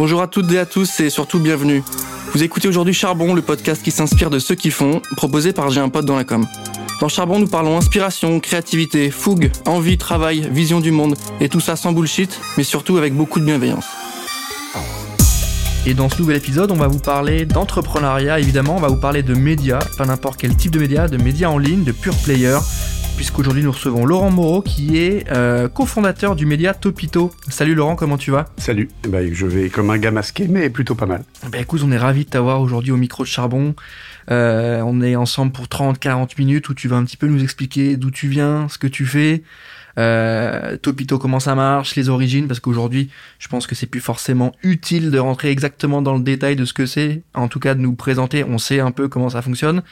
Bonjour à toutes et à tous et surtout bienvenue. Vous écoutez aujourd'hui Charbon, le podcast qui s'inspire de ceux qui font, proposé par J'ai un pote dans la com. Dans Charbon, nous parlons inspiration, créativité, fougue, envie, travail, vision du monde, et tout ça sans bullshit, mais surtout avec beaucoup de bienveillance. Et dans ce nouvel épisode, on va vous parler d'entrepreneuriat, évidemment, on va vous parler de médias, pas n'importe quel type de médias, de médias en ligne, de pure player, puisqu'aujourd'hui nous recevons Laurent Moreau, qui est euh, cofondateur du média Topito. Salut Laurent, comment tu vas? Salut, eh ben, je vais comme un gars masqué, mais plutôt pas mal. Ben écoute, on est ravis de t'avoir aujourd'hui au micro de Charbon. Euh, on est ensemble pour 30-40 minutes où tu vas un petit peu nous expliquer d'où tu viens, ce que tu fais, euh, Topito comment ça marche, les origines, parce qu'aujourd'hui, je pense que c'est plus forcément utile de rentrer exactement dans le détail de ce que c'est. En tout cas, de nous présenter, on sait un peu comment ça fonctionne.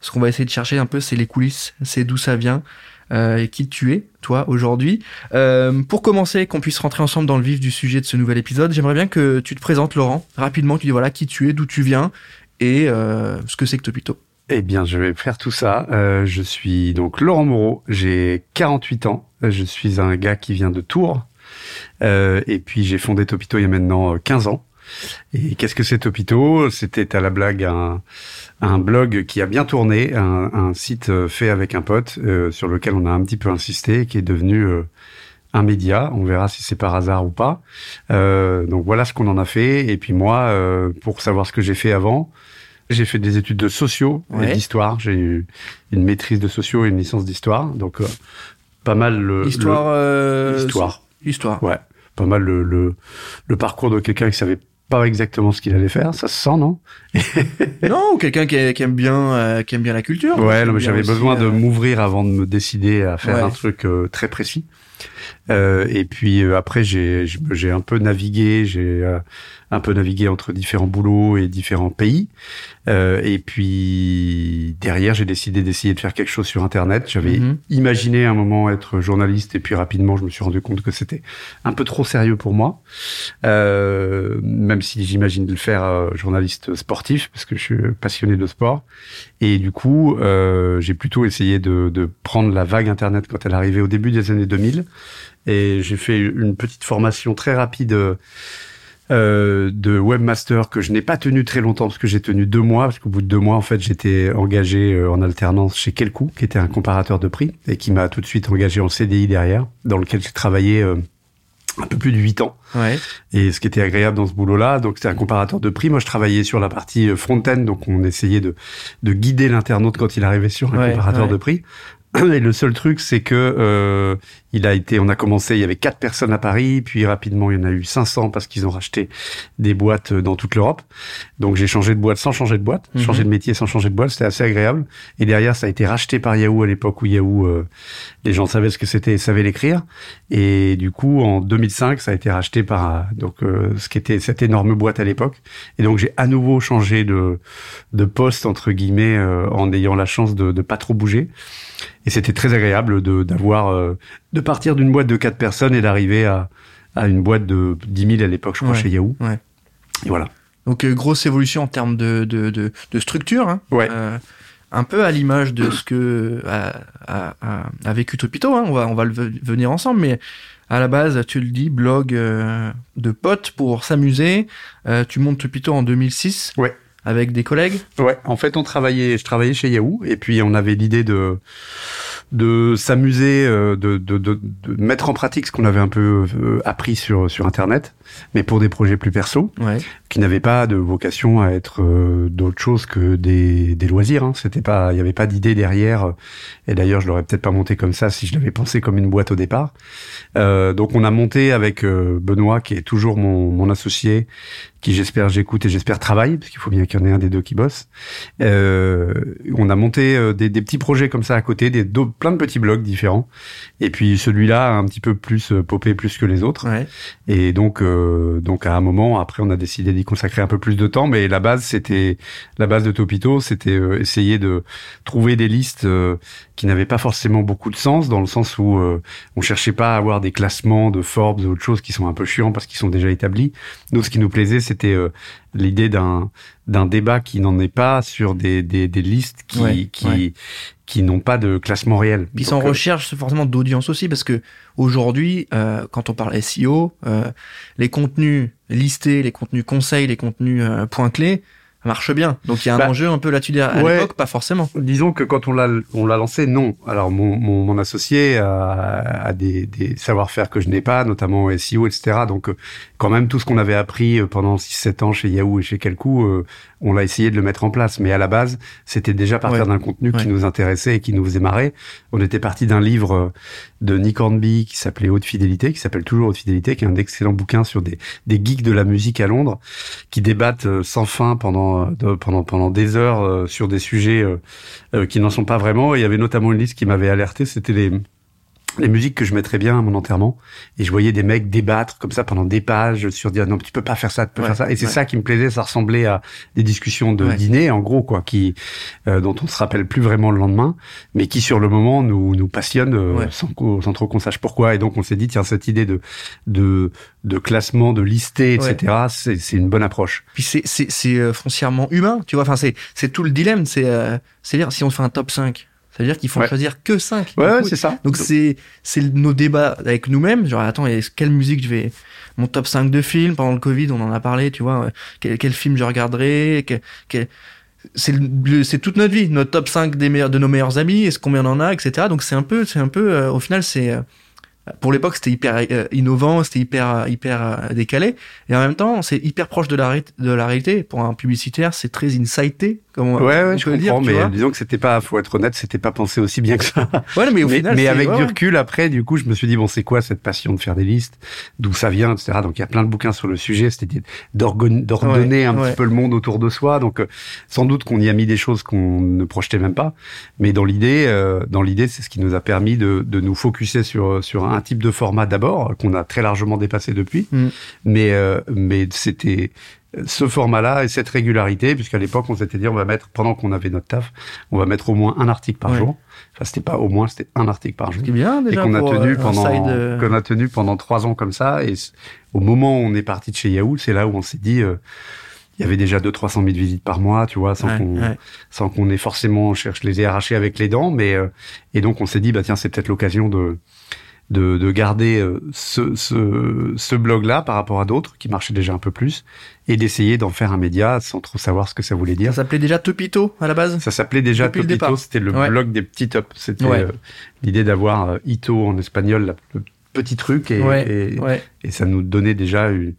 Ce qu'on va essayer de chercher un peu, c'est les coulisses, c'est d'où ça vient. Euh, et qui tu es, toi, aujourd'hui. Euh, pour commencer, qu'on puisse rentrer ensemble dans le vif du sujet de ce nouvel épisode, j'aimerais bien que tu te présentes, Laurent, rapidement, tu dis voilà qui tu es, d'où tu viens, et euh, ce que c'est que Topito. Eh bien, je vais faire tout ça. Je suis donc Laurent Moreau, j'ai 48 ans. Je suis un gars qui vient de Tours. Et puis, j'ai fondé Topito il y a maintenant 15 ans. Et qu'est-ce que c'est Topito? C'était à la blague un, un, blog qui a bien tourné, un, un site fait avec un pote euh, sur lequel on a un petit peu insisté, qui est devenu euh, un média. On verra si c'est par hasard ou pas. Euh, donc voilà ce qu'on en a fait. Et puis moi, euh, pour savoir ce que j'ai fait avant, j'ai fait des études de sociaux et d'histoire. J'ai eu une maîtrise de sociaux et une licence d'histoire. Donc, euh, pas mal le... Histoire... Euh, histoire. Histoire. Ouais. Pas mal le, le, le parcours de quelqu'un qui savait pas exactement ce qu'il allait faire. Ça se sent, non Non, quelqu'un qui, qui, aime bien, euh, qui aime bien la culture. Ouais, non, mais j'avais besoin de m'ouvrir avant de me décider à faire un truc très précis. Euh, et puis après, j'ai j'ai un peu navigué, j'ai un peu navigué entre différents boulots et différents pays. Euh, et puis derrière, j'ai décidé d'essayer de faire quelque chose sur Internet. J'avais mhm. imaginé un moment être journaliste et puis rapidement, je me suis rendu compte que c'était un peu trop sérieux pour moi. Euh, même si j'imagine de le faire euh, journaliste sportif parce que je suis passionné de sport. Et du coup, euh, j'ai plutôt essayé de, de prendre la vague Internet quand elle arrivait au début des années 2000. Et j'ai fait une petite formation très rapide euh, de webmaster que je n'ai pas tenu très longtemps parce que j'ai tenu deux mois parce qu'au bout de deux mois en fait j'étais engagé euh, en alternance chez Kelkou qui était un comparateur de prix et qui m'a tout de suite engagé en CDI derrière dans lequel j'ai travaillé euh, un peu plus de huit ans. Ouais. Et ce qui était agréable dans ce boulot-là, donc c'était un comparateur de prix. Moi, je travaillais sur la partie front-end, donc on essayait de, de guider l'internaute quand il arrivait sur un comparateur de prix. Et le seul truc, c'est que euh, il a été, on a commencé, il y avait quatre personnes à Paris, puis rapidement il y en a eu 500 parce qu'ils ont racheté des boîtes dans toute l'Europe. Donc j'ai changé de boîte sans changer de boîte, mhm. changé de métier sans changer de boîte, c'était assez agréable. Et derrière, ça a été racheté par Yahoo à l'époque où Yahoo, euh, les gens savaient ce que c'était, savaient l'écrire. Et du coup, en 2005, ça a été racheté par donc euh, ce qui était cette énorme boîte à l'époque. Et donc j'ai à nouveau changé de de poste entre guillemets en ayant la chance de de pas trop bouger. Et c'était très agréable de d'avoir euh, de partir d'une boîte de quatre personnes et d'arriver à, à une boîte de 10 000 à l'époque, je crois, chez Yahoo. Ouais. Et voilà. Donc euh, grosse évolution en termes de de, de, de structure. Hein. Ouais. Euh, un peu à l'image de ce que a, a, a, vécu Topito. Hein. On va on va le venir ensemble, mais à la base, tu le dis, blog euh, de potes pour s'amuser. tu montes Topito en 2006. Ouais avec des collègues? Ouais, en fait, on travaillait, je travaillais chez Yahoo, et puis on avait l'idée de de s'amuser, euh, de, de, de, de, mettre en pratique ce qu'on avait un peu euh, appris sur sur Internet, mais pour des projets plus perso, ouais. qui n'avaient pas de vocation à être euh, d'autre chose que des, des loisirs. Hein. C'était pas, il n'y avait pas d'idée derrière. Et d'ailleurs, je l'aurais peut-être pas monté comme ça si je l'avais pensé comme une boîte au départ. donc, on a monté avec Benoît, qui est toujours mon, mon associé, qui j'espère j'écoute et j'espère travaille, parce qu'il faut bien qu'il y en ait un des deux qui bosse. Euh, on a monté euh, des, des, petits projets comme ça à côté, des plein de petits blogs différents. Et puis celui-là a un petit peu plus euh, popé plus que les autres. Ouais. Et donc euh, donc à un moment après on a décidé d'y consacrer un peu plus de temps, mais la base c'était la base de Topito, c'était euh, essayer de trouver des listes qui n'avaient pas forcément beaucoup de sens dans le sens où on cherchait pas à avoir des classements de Forbes ou autre chose qui sont un peu chiants parce qu'ils sont déjà établis. Nous ce qui nous plaisait c'était l'idée d'un d'un débat qui n'en est pas sur des, des, des listes qui qui qui n'ont pas de classement réel. Puis sans recherche forcément d'audience aussi parce que aujourd'hui euh, quand on parle SEO, euh, les contenus listés, les contenus conseils, les contenus euh, points clés marche bien. Donc il y a un bah, enjeu un peu là-dessus à l'époque, pas forcément. Disons que quand on l'a on l'a lancé, non. Alors mon, mon, mon associé a, a des, des savoir-faire que je n'ai pas, notamment SEO, etc. Donc euh, quand même tout ce qu'on avait appris euh, pendant 6-7 ans chez Yahoo et chez Quelcou, euh, on l'a essayé de le mettre en place. Mais à la base, c'était déjà partir d'un contenu qui nous intéressait et qui nous faisait marrer. On était parti d'un livre de Nick Hornby qui s'appelait Haute Fidélité, qui s'appelle toujours Haute Fidélité, qui est un excellent bouquin sur des, des geeks de la musique à Londres, qui débattent sans fin pendant euh, pendant des heures euh, sur des sujets euh, qui n'en sont pas vraiment. il y avait notamment une liste qui m'avait alerté, c'était les les musiques que je mettrais bien à mon enterrement. Et je voyais des mecs débattre comme ça pendant des pages sur dire non tu peux pas faire ça tu peux faire ça. Et c'est ça qui me plaisait ça ressemblait à des discussions de dîner en gros quoi qui euh, dont on se rappelle plus vraiment le lendemain mais qui sur le moment nous nous passionne euh, sans, sans trop qu'on sache pourquoi. Et donc on s'est dit tiens cette idée de de de classement de lister etc c'est c'est une bonne approche. Puis c'est c'est c'est euh, foncièrement humain tu vois. Enfin c'est c'est tout le dilemme. C'est c'est dire si on fait un top 5 c'est-à-dire qu'il faut choisir que 5. Ouais, c'est ça. Donc c'est c'est nos débats avec nous-mêmes, genre attends, quelle musique je vais mon top 5 de films? Pendant le Covid, on en a parlé, tu vois, quel, quel film je regarderai, quel, c'est c'est toute notre vie, notre top 5 des meilleurs de nos meilleurs amis, est-ce combien on en a, etc. Donc c'est un peu c'est un peu euh, au final c'est euh, pour l'époque c'était hyper euh, innovant, c'était hyper hyper décalé. Et en même temps c'est hyper proche de la de la réalité. Pour un publicitaire, c'est très insighté ouais, ouais, je comprends, mais disons que c'était pas, faut être honnête, c'était pas pensé aussi bien que ça. Ouais, mais au final, mais avec du recul, après, du coup, je me suis dit bon, c'est quoi cette passion de faire des listes, d'où ça vient, etc. Donc il y a plein de bouquins sur le sujet, c'était d'ordonner un petit peu le monde autour de soi. Donc euh, sans doute qu'on y a mis des choses qu'on ne projetait même pas, mais dans l'idée, euh, dans l'idée, c'est ce qui nous a permis de, de nous focuser sur sur un type de format d'abord qu'on a très largement dépassé depuis, mm. mais euh, mais c'était ce format-là et cette régularité, puisqu'à l'époque, on s'était dit, on va mettre, pendant qu'on avait notre taf, on va mettre au moins un article par jour. Enfin, c'était pas au moins, c'était un article par jour. bien, déjà, et qu'on a tenu pendant, qu'on a tenu pendant trois ans comme ça. Et au moment où on est parti de chez Yahoo, c'est là où on s'est dit, euh, il y avait déjà 2 300 000 visites par mois, tu vois, sans qu'on sans qu'on ait forcément cherche les arracher avec les dents, mais euh, et donc on s'est dit bah tiens, c'est peut-être l'occasion de de, de garder euh, ce, ce, ce blog-là par rapport à d'autres qui marchaient déjà un peu plus et d'essayer d'en faire un média sans trop savoir ce que ça voulait dire. Ça s'appelait déjà Topito à la base? Ça s'appelait déjà Topito, c'était le blog des petits tops. C'était euh, l'idée d'avoir euh, Ito en espagnol, le petit truc, et, et, et, ça nous donnait déjà une...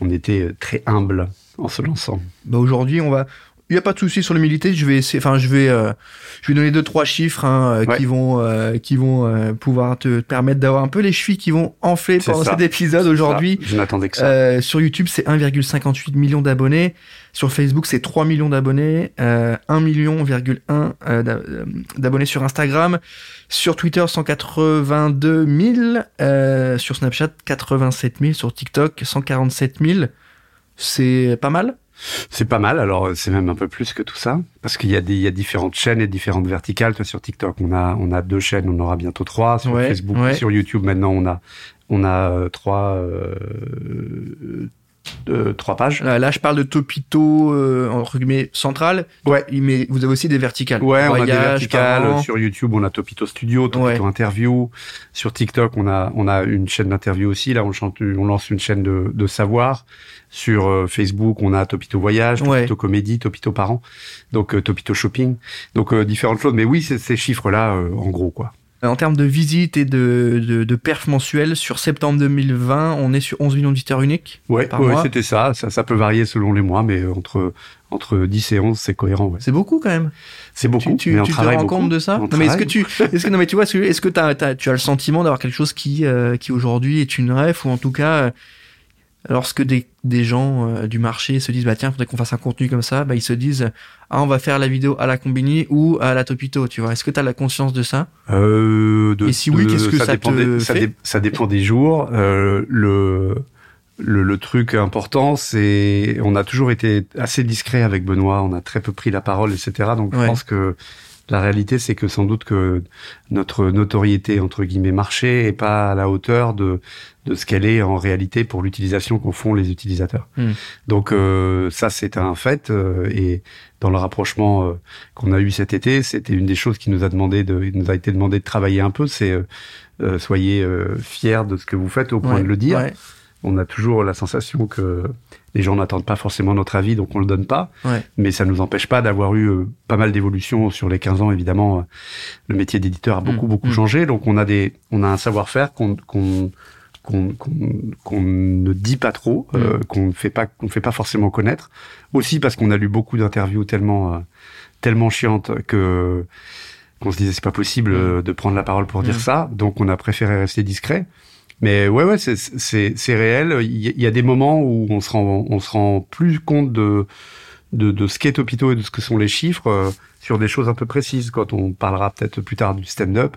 On était très humble en se lançant. Bah aujourd'hui, on va il y a pas de souci sur l'humilité. Je vais essayer, enfin, je vais, euh, je vais donner deux trois chiffres hein, euh, qui vont, euh, qui vont pouvoir te permettre d'avoir un peu les chevilles qui vont enfler pendant cet épisode aujourd'hui. Je n'attendais que ça. sur YouTube, c'est 1,58 million d'abonnés. Sur Facebook, c'est 3 millions d'abonnés. 1 million, 1 d'abonnés sur Instagram. Sur Twitter, 182 000. sur Snapchat, 87 000. Sur TikTok, 147 000. C'est pas mal. C'est pas mal. Alors c'est même un peu plus que tout ça parce qu'il y a des il y a différentes chaînes et différentes verticales. Toi, sur TikTok, on a on a deux chaînes, on aura bientôt trois. Sur Facebook, sur YouTube, maintenant on a on a euh, trois euh, euh, trois pages. Là, je parle de Topito euh, entre guillemets central. Ouais. Mais vous avez aussi des verticales. Ouais, on a des verticales. Sur YouTube, on a Topito Studio, Topito Interview. Sur TikTok, on a on a une chaîne d'interview aussi. Là, on chante, on lance une chaîne de, de savoir. Sur euh, Facebook, on a Topito Voyage, Topito Comédie, Topito Parents, donc euh, Topito Shopping, donc euh, différentes choses. Mais oui, c'est ces chiffres-là, en gros, quoi. En termes de visites et de, de, de perf mensuels, sur septembre 2020, on est sur 11 millions d'auditeurs uniques. Ouais, ouais c'était ça. ça. Ça peut varier selon les mois, mais entre entre 10 et 11, c'est cohérent. Ouais. C'est beaucoup quand même. C'est beaucoup. Tu, tu, tu te rends compte de ça Non, mais est-ce que tu, est-ce que non mais tu vois, est-ce que t'as, tu as le sentiment d'avoir quelque chose qui qui aujourd'hui est une ref ou en tout cas lorsque des, des gens euh, du marché se disent bah tiens faudrait qu'on fasse un contenu comme ça bah ils se disent ah on va faire la vidéo à la Combini ou à la Topito tu vois. Est-ce que tu as la conscience de ça? Euh, de, et si oui qu'est-ce que ça, dépend te des, ça, ça, dépend des jours. Euh, le, le, le truc important c'est on a toujours été assez discret avec Benoît. On a très peu pris la parole etc donc je pense que La réalité, c'est que sans doute que notre notoriété entre guillemets marché est pas à la hauteur de de ce qu'elle est en réalité pour l'utilisation qu'en font les utilisateurs. Hmm. Donc euh, ça, c'est un fait. euh, et dans le rapprochement euh, qu'on a eu cet été, c'était une des choses qui nous a demandé de, nous a été demandé de travailler un peu. C'est euh, euh, soyez euh, fiers de ce que vous faites au point Ouais, de le dire. ouais, On a toujours la sensation que les gens n'attendent pas forcément notre avis, donc on le donne pas. ouais. Mais ça nous empêche pas d'avoir eu euh, pas mal d'évolutions sur les 15 ans. Évidemment, euh, le métier d'éditeur a beaucoup Mm, beaucoup mm. changé. Donc on a des, on a un savoir-faire qu'on qu'on qu'on qu'on qu'on ne dit pas trop, euh, Mm. qu'on ne fait pas qu'on ne fait pas forcément connaître. Aussi parce qu'on a lu beaucoup d'interviews tellement euh, tellement chiantes que qu'on se disait c'est pas possible euh, de prendre la parole pour dire ça. Donc on a préféré rester discret. Mais ouais, ouais, c'est c'est c'est réel. Il y, a- des moments où on se rend on se rend plus compte de de, de ce qu'est Topito et de ce que sont les chiffres euh, sur des choses un peu précises. Quand on parlera peut-être plus tard du stand-up,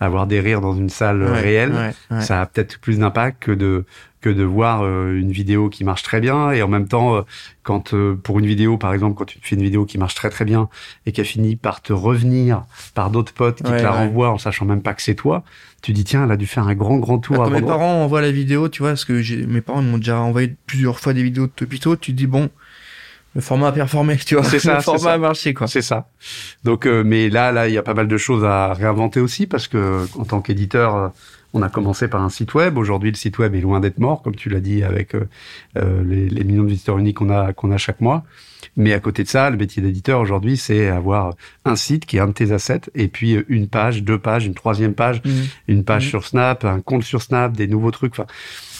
avoir des rires dans une salle Ouais, réelle, ouais, ouais. ça a peut-être plus d'impact que de que de voir euh, une vidéo qui marche très bien et en même temps euh, quand euh, pour une vidéo par exemple quand tu fais une vidéo qui marche très très bien et qu'elle finit par te revenir par d'autres potes qui Ouais, te la ouais. renvoient en sachant même pas que c'est toi tu dis tiens elle a dû faire un grand grand tour Bah, quand avant mes parents envoient la vidéo, tu vois, parce que mes parents m'ont déjà envoyé plusieurs fois des vidéos de Topito, tu te dis bon, le format a performé, tu vois. C'est ça, le format ça. a marché, quoi. C'est ça. Donc, euh, mais là, là, il y a pas mal de choses à réinventer aussi parce que en tant qu'éditeur, on a commencé par un site web. Aujourd'hui, le site web est loin d'être mort, comme tu l'as dit, avec euh, euh, les, les millions de visiteurs uniques qu'on a qu'on a chaque mois. Mais à côté de ça, le métier d'éditeur aujourd'hui, c'est avoir un site qui est un de tes assets, et puis euh, une page, deux pages, une troisième page, Mhm. une page Mhm. sur Snap, un compte sur Snap, des nouveaux trucs. Enfin,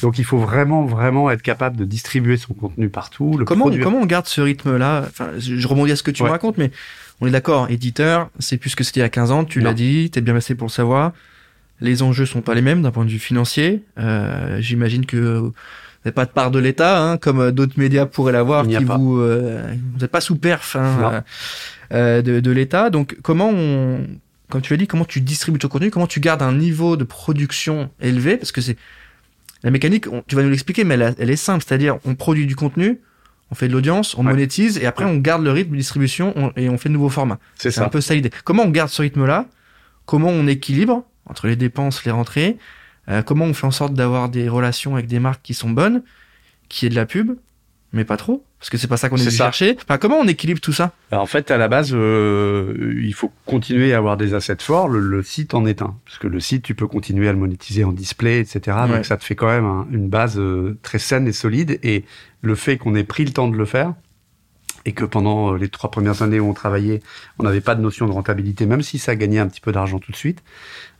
donc il faut vraiment, vraiment être capable de distribuer son contenu partout. Le Comment, produire. comment on garde ce rythme-là? Enfin, je rebondis à ce que tu Ouais. me racontes, mais on est d'accord, éditeur, c'est plus que c'était il y a 15 ans, tu l'as dit, t'es bien placé pour le savoir. Les enjeux sont pas les mêmes d'un point de vue financier. Euh, J'imagine que vous n'avez pas de part de l'État, hein, comme euh, d'autres médias pourraient l'avoir, qui pas. vous, euh, vous n'êtes pas sous perf hein, euh, euh, de, de l'État. Donc, comment on, comme tu l'as dit, comment tu distribues ton contenu, comment tu gardes un niveau de production élevé, parce que c'est la mécanique, on- tu vas nous l'expliquer, mais elle, est simple, c'est-à-dire on produit du contenu, on fait de l'audience, on Ouais. monétise, et après on garde le rythme de distribution on- et on fait de nouveaux formats. C'est un peu ça l'idée. Comment on garde ce rythme-là? Comment on équilibre? Entre les dépenses, les rentrées Euh, Comment on fait en sorte d'avoir des relations avec des marques qui sont bonnes, qui est de la pub, mais pas trop, parce que c'est pas ça qu'on est venu ça. chercher. Enfin, comment on équilibre tout ça? Alors, en fait, à la base, euh, il faut continuer à avoir des assets forts. Le, le site en est un, parce que le site, tu peux continuer à le monétiser en display, etc. Ouais. Donc, ça te fait quand même un- une base euh, très saine et solide. Et le fait qu'on ait pris le temps de le faire et que pendant euh, les trois premières années où on travaillait, on n'avait pas de notion de rentabilité, même si ça gagnait un petit peu d'argent tout de suite,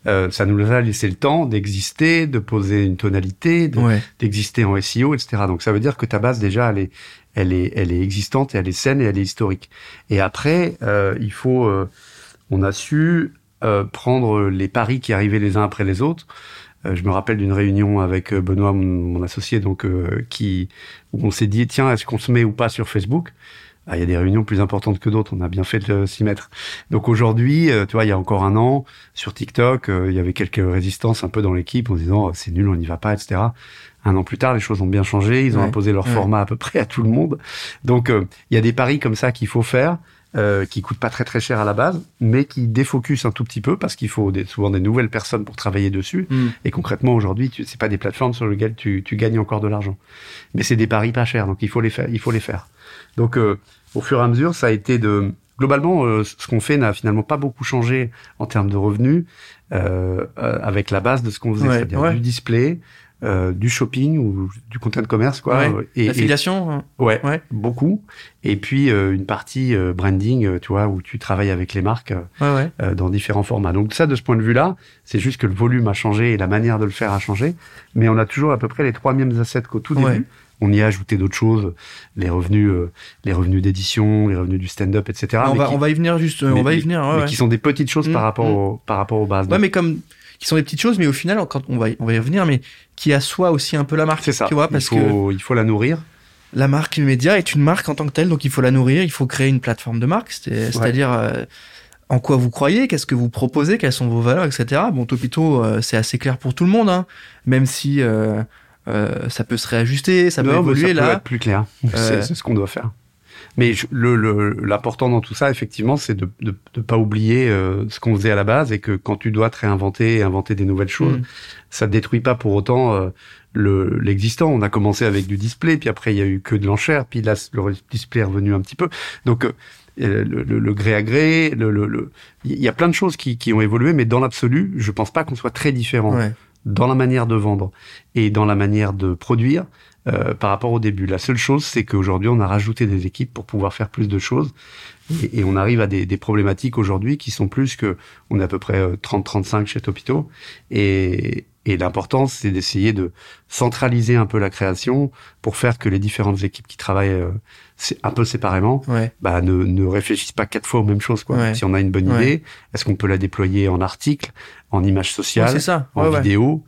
euh, ça nous a laissé le temps d'exister, de poser une tonalité, de, Ouais. d'exister en SEO, etc. Donc ça veut dire que ta base déjà elle est, elle est, elle est existante et elle est saine et elle est historique. Et après, euh, il faut, euh, on a su euh, prendre les paris qui arrivaient les uns après les autres. Euh, je me rappelle d'une réunion avec Benoît, mon, associé, donc euh, qui où on s'est dit tiens est-ce qu'on se met ou pas sur Facebook? Il y a des réunions plus importantes que d'autres, on a bien fait de s'y mettre. Donc aujourd'hui, euh, tu vois, il y a encore un an, sur TikTok, euh, il y avait quelques résistances un peu dans l'équipe en disant c'est nul, on n'y va pas, etc. Un an plus tard, les choses ont bien changé, ils ont Ouais, imposé leur ouais. format à peu près à tout le monde. Donc euh, il y a des paris comme ça qu'il faut faire, euh, qui coûtent pas très très cher à la base, mais qui défocusent un tout petit peu parce qu'il faut des- souvent des nouvelles personnes pour travailler dessus. Mm. Et concrètement, aujourd'hui, c'est pas des plateformes sur lesquelles tu, tu gagnes encore de l'argent. Mais c'est des paris pas chers, donc il faut les faire. Il faut les faire. Donc, euh, au fur et à mesure, ça a été de... Globalement, euh, ce qu'on fait n'a finalement pas beaucoup changé en termes de revenus euh, euh, avec la base de ce qu'on faisait, Ouais, c'est-à-dire ouais. du display, euh, du shopping ou du content commerce, quoi. Ouais. Euh, Et, et- L'affiliation hein. ouais, Ouais. beaucoup. Et puis euh, une partie euh, branding, tu vois, où tu travailles avec les marques Ouais, ouais. dans différents formats. Donc ça, de ce point de vue-là, c'est juste que le volume a changé et la manière de le faire a changé, mais on a toujours à peu près les trois mêmes assets qu'au tout début. On y a ajouté d'autres choses, les revenus, euh, les revenus d'édition, les revenus du stand-up, etc. on, va, qui, on va y venir juste, mais- on va y venir. Ouais, mais ouais. qui sont des petites choses Mm, par rapport mm. au, par rapport aux bases. Ouais, mais comme qui sont des petites choses, mais au final, quand on va, y- on va y revenir, mais qui assoit aussi un peu la marque. c'est ça. Tu vois, parce il faut, il faut la nourrir. que la marque média est une marque en tant que telle, donc il faut la nourrir, il faut créer une plateforme de marque, c'est- c'est-à-dire euh, en quoi vous croyez, qu'est-ce que vous proposez, quelles sont vos valeurs, etc. Bon, Topito, euh, c'est assez clair pour tout le monde, hein, même si euh, ça peut se réajuster, ça peut Non, évoluer ça peut être plus clair. Euh, C'est ce qu'on doit faire. Mais l'important dans tout ça, effectivement, c'est de ne pas oublier euh, ce qu'on faisait à la base et que quand tu dois te réinventer et inventer des nouvelles choses, mm. ça détruit pas pour autant euh, le l'existant. On a commencé avec du display, puis après il y a eu que de l'enchère, puis là le display est revenu un petit peu. Donc euh, le, le, gré à gré, le, il y a plein de choses qui, qui ont évolué, mais dans l'absolu, je pense pas qu'on soit très différent dans la manière de vendre et dans la manière de produire. Euh, par rapport au début. La seule chose, c'est qu'aujourd'hui, on a rajouté des équipes pour pouvoir faire plus de choses. Et, on arrive à des, des problématiques aujourd'hui qui sont plus que... On est à peu près 30-35 euh, chez Topito. Et, et l'important, c'est d'essayer de centraliser un peu la création pour faire que les différentes équipes qui travaillent euh, un peu séparément bah, ne, ne, réfléchissent pas quatre fois aux mêmes choses. Quoi. Si on a une bonne idée, est-ce qu'on peut la déployer en article, en image sociale, en vidéo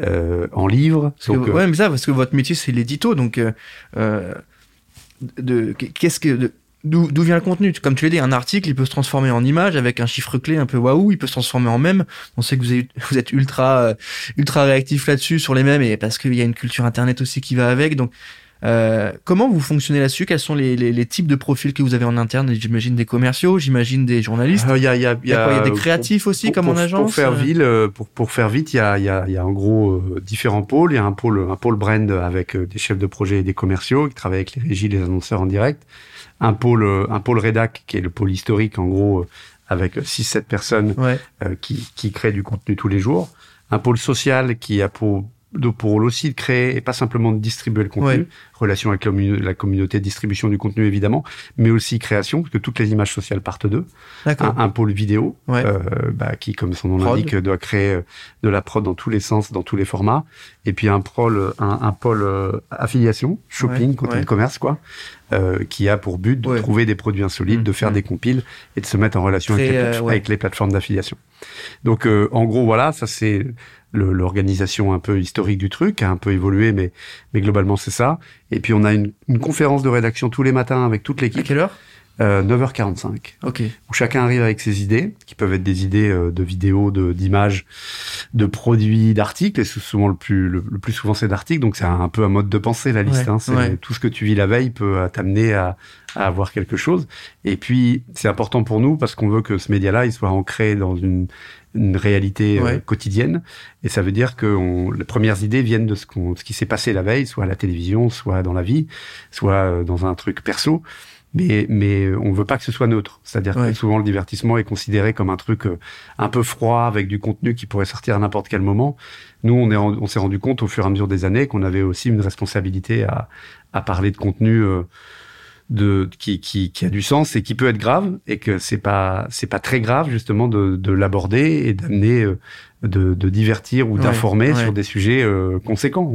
euh, en livre. donc, euh, ouais, mais ça, parce que votre métier, c'est l'édito, donc euh, euh de qu'est-ce que d'où vient le contenu Comme tu l'as dit, un article, il peut se transformer en image avec un chiffre clé un peu waouh, il peut se transformer en mème. On sait que vous êtes, ultra ultra réactif là-dessus sur les mèmes et parce qu'il y a une culture internet aussi qui va avec. Donc euh, comment vous fonctionnez là-dessus? Quels sont les, les, les, types de profils que vous avez en interne? J'imagine des commerciaux, j'imagine des journalistes. Il y, a, y, a, y, a, des créatifs aussi comme en agence. Pour faire ville, pour, pour faire vite, il y a, y, a, y a en gros différents pôles. Il y a un pôle, un pôle brand avec des chefs de projet et des commerciaux qui travaillent avec les régies, les annonceurs en direct. Un pôle, un pôle rédac qui est le pôle historique en gros avec 6-7 personnes qui, qui créent du contenu tous les jours. Un pôle social qui a pour pour aussi de créer et pas simplement de distribuer le contenu, relation avec la, communauté de distribution du contenu évidemment, mais aussi création, parce que toutes les images sociales partent d'eux. Un, un, pôle vidéo, euh, bah, qui, comme son nom l'indique, doit créer euh, de la prod dans tous les sens, dans tous les formats. Et puis un pôle, un, un pôle euh, affiliation, shopping, contenu de commerce, quoi, euh, qui a pour but de trouver des produits insolites, mmh, de faire mmh. des compiles et de se mettre en relation avec, les, avec les plateformes d'affiliation. Donc, en gros, voilà, ça c'est l'organisation un peu historique du truc a un peu évolué, mais, mais globalement c'est ça. Et puis on a une, une, conférence de rédaction tous les matins avec toute l'équipe. À quelle heure? Euh, 9h45. Ok. Où chacun arrive avec ses idées, qui peuvent être des idées euh, de vidéos, de d'images, de produits, d'articles. Et souvent le plus le, plus souvent c'est d'articles. Donc c'est un, peu un mode de pensée la liste. hein. C'est tout ce que tu vis la veille peut t'amener à, à avoir quelque chose. Et puis c'est important pour nous parce qu'on veut que ce média-là il soit ancré dans une une réalité euh, quotidienne. Et ça veut dire que on, les premières idées viennent de ce, qu'on, ce qui s'est passé la veille, soit à la télévision, soit dans la vie, soit euh, dans un truc perso. Mais, mais on veut pas que ce soit neutre. C'est-à-dire que souvent le divertissement est considéré comme un truc euh, un peu froid avec du contenu qui pourrait sortir à n'importe quel moment. Nous, on, est, on s'est rendu compte au fur et à mesure des années qu'on avait aussi une responsabilité à, à parler de contenu de qui, qui, qui, a du sens et qui peut être grave et que c'est pas c'est pas très grave justement de, de l'aborder et d'amener euh, de, de, divertir ou d'informer sur des sujets euh, conséquents.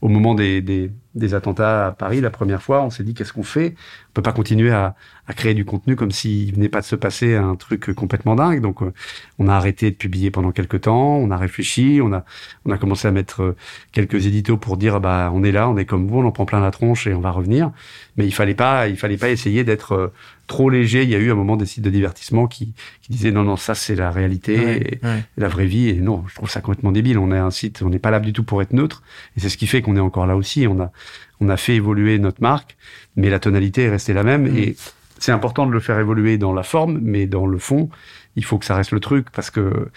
Au moment des, des, des, attentats à Paris la première fois, on s'est dit qu'est-ce qu'on fait? On peut pas continuer à, à créer du contenu comme s'il venait pas de se passer un truc complètement dingue. Donc euh, on a arrêté de publier pendant quelques temps, on a réfléchi, on a on a commencé à mettre euh, quelques éditos pour dire bah on est là, on est comme vous, on en prend plein la tronche et on va revenir. Mais il fallait pas il fallait pas essayer d'être trop léger. Il y a eu un moment des sites de divertissement qui, qui disaient non, non, ça c'est la réalité et, la vraie vie. Et non, je trouve ça complètement débile. On est un site, on n'est pas là du tout pour être neutre. Et c'est ce qui fait qu'on est encore là aussi. On a, on a fait évoluer notre marque, mais la tonalité est restée la même. Mm. Et c'est important de le faire évoluer dans la forme, mais dans le fond, il faut que ça reste le truc parce que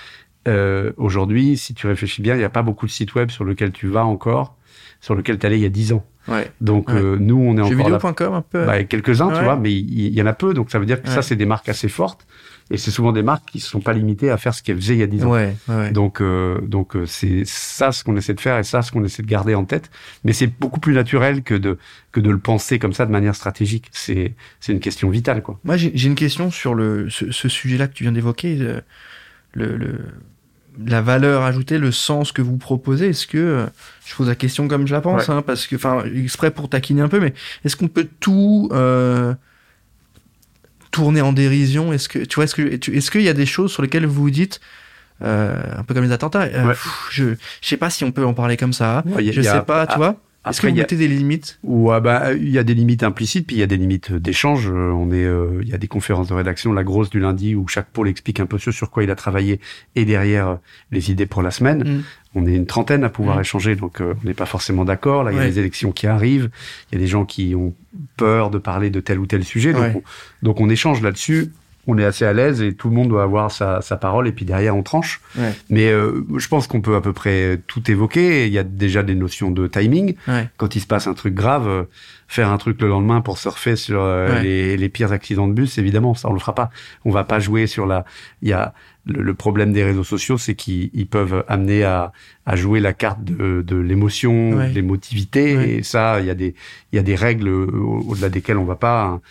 euh, aujourd'hui, si tu réfléchis bien, il n'y a pas beaucoup de sites web sur lesquels tu vas encore, sur lesquels tu allais il y a dix ans. Ouais. Donc euh, nous, on est encore vidéo.com un peu. Bah, quelques-uns, tu vois, mais il y, en a peu. Donc ça veut dire que ça, c'est des marques assez fortes. Et c'est souvent des marques qui ne sont pas limitées à faire ce qu'elles faisaient il y a 10 ans. Ouais, ouais. Donc, euh, donc euh, c'est ça ce qu'on essaie de faire et ça ce qu'on essaie de garder en tête. Mais c'est beaucoup plus naturel que de que de le penser comme ça de manière stratégique. C'est c'est une question vitale, quoi. Moi, j'ai une question sur le ce, ce sujet-là que tu viens d'évoquer. Le, le, la valeur ajoutée, le sens que vous proposez, est-ce que, euh, je pose la question comme je la pense, hein, parce que, enfin, exprès pour taquiner un peu, mais est-ce qu'on peut tout euh, tourner en dérision? Est-ce que, tu vois, est-ce que, est-ce qu'il y a des choses sur lesquelles vous vous dites, euh, un peu comme les attentats, je, je sais pas si on peut en parler comme ça, je sais pas, tu vois? Est-ce que vous mettez des limites Ouais, bah il y a des limites implicites, puis il y a des limites d'échange. On est, il y a des conférences de rédaction, la grosse du lundi où chaque pôle explique un peu ce sur quoi il a travaillé et derrière les idées pour la semaine. Mm. On est une trentaine à pouvoir mm. échanger, donc on n'est pas forcément d'accord. Là, il y a des élections qui arrivent, il y a des gens qui ont peur de parler de tel ou tel sujet, donc, donc on échange là-dessus on est assez à l'aise et tout le monde doit avoir sa, parole et puis derrière on tranche. Mais euh, je pense qu'on peut à peu près tout évoquer. Il y a déjà des notions de timing. Quand il se passe un truc grave, euh, faire un truc le lendemain pour surfer sur euh, les, pires accidents de bus, évidemment, ça on le fera pas. On va pas jouer sur la. Il y a le, problème des réseaux sociaux, c'est qu'ils peuvent amener à, jouer la carte de, l'émotion, de l'émotivité. Et ça, il y a des il y a des règles au-delà desquelles on va pas. Hein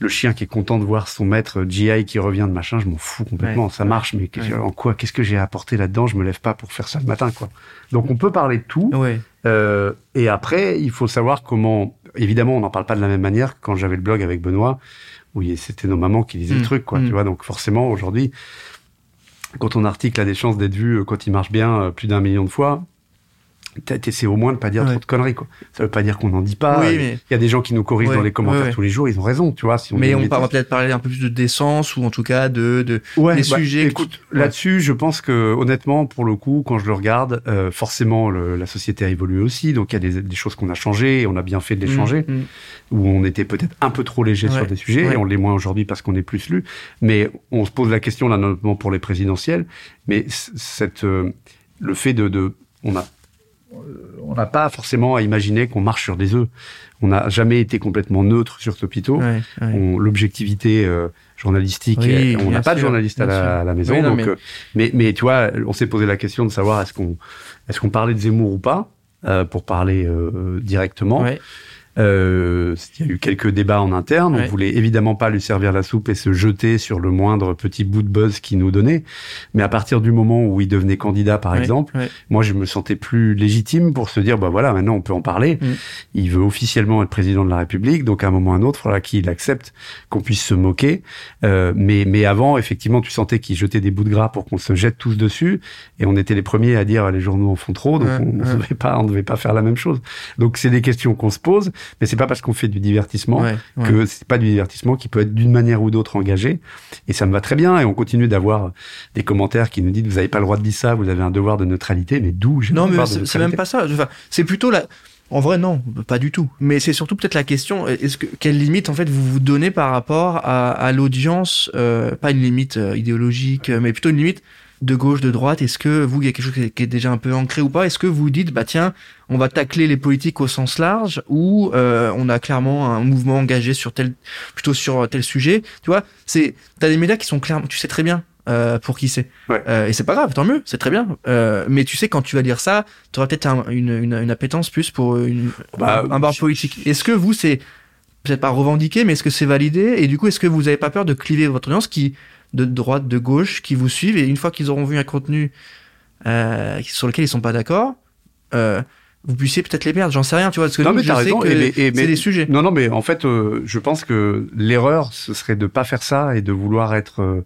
le chien qui est content de voir son maître GI qui revient de machin, je m'en fous complètement. ça marche, mais en quoi Qu'est-ce que j'ai apporté là-dedans? Je me lève pas pour faire ça le matin, quoi. Donc on peut parler de tout. Euh, et après, il faut savoir comment. Évidemment, on n'en parle pas de la même manière que quand j'avais le blog avec Benoît, où c'était nos mamans qui disaient le mmh. truc, quoi. Tu mmh. vois, donc forcément aujourd'hui, quand ton article a des chances d'être vu euh, quand il marche bien euh, plus d'un million de fois, c'est au moins de pas dire trop de conneries quoi. Ça veut pas dire qu'on n'en dit pas. Il y a des gens qui nous corrigent dans les commentaires tous les jours, ils ont raison, tu vois. Si on mais on va peut-être parler un peu plus de décence ou en tout cas de, de des bah, sujets. Là-dessus, je pense que honnêtement, pour le coup, quand je le regarde, euh, forcément, la société a évolué aussi, donc il y a des, choses qu'on a changées et on a bien fait de les mmh, changer. Mmh. Où on était peut-être un peu trop léger sur des sujets et on l'est moins aujourd'hui parce qu'on est plus lu. Mais on se pose la question là, notamment pour les présidentielles. Mais cette euh, le fait de, de on a on n'a pas forcément à imaginer qu'on marche sur des œufs. On n'a jamais été complètement neutre sur Topito. L'objectivité euh, journalistique, on n'a pas de journaliste à la, maison. donc, euh, mais... mais... tu vois, on s'est posé la question de savoir est-ce qu'on est-ce qu'on parlait de Zemmour ou pas euh, pour parler directement. Euh, il y a eu quelques débats en interne. On voulait évidemment pas lui servir la soupe et se jeter sur le moindre petit bout de buzz qu'il nous donnait. Mais à partir du moment où il devenait candidat, par exemple, moi, je me sentais plus légitime pour se dire, bah voilà, maintenant on peut en parler. Mm. Il veut officiellement être président de la République, donc à un moment ou à un autre, il faudra qu'il accepte qu'on puisse se moquer. Euh, mais, mais avant, effectivement, tu sentais qu'il jetait des bouts de gras pour qu'on se jette tous dessus. Et on était les premiers à dire, les journaux en font trop, donc on ne devait pas, on devait pas faire la même chose. Donc c'est des questions qu'on se pose mais c'est pas parce qu'on fait du divertissement que c'est pas du divertissement qui peut être d'une manière ou d'autre engagé. Et ça me va très bien. Et on continue d'avoir des commentaires qui nous disent vous avez pas le droit de dire ça, vous avez un devoir de neutralité. Mais d'où Non, mais c'est même pas ça. Enfin, c'est plutôt la. En vrai, non, pas du tout. Mais c'est surtout peut-être la question est-ce que quelle limite en fait vous vous donnez par rapport à, à l'audience euh, Pas une limite euh, idéologique, mais plutôt une limite de gauche, de droite Est-ce que vous, il y a quelque chose qui est déjà un peu ancré ou pas? Est-ce que vous dites, bah tiens, on va tacler les politiques au sens large ou euh, on a clairement un mouvement engagé sur tel, plutôt sur tel sujet? Tu vois, c'est, t'as des médias qui sont clairement, tu sais très bien. Euh, pour qui c'est. Euh, et c'est pas grave tant mieux c'est très bien. Euh, mais tu sais quand tu vas dire ça tu auras peut-être une, une, une, appétence plus pour une, bah, un bar politique. est-ce que vous c'est peut-être pas revendiqué mais est-ce que c'est validé? Et du coup est-ce que vous avez pas peur de cliver votre audience qui de droite, de gauche qui vous suivent et une fois qu'ils auront vu un contenu euh, sur lequel ils sont pas d'accord, euh, vous puissiez peut-être les perdre. J'en sais rien, tu vois. Parce que non, mais je raison. c'est des sujets. Non, non, mais en fait, euh, je pense que l'erreur, ce serait de pas faire ça et de vouloir être euh,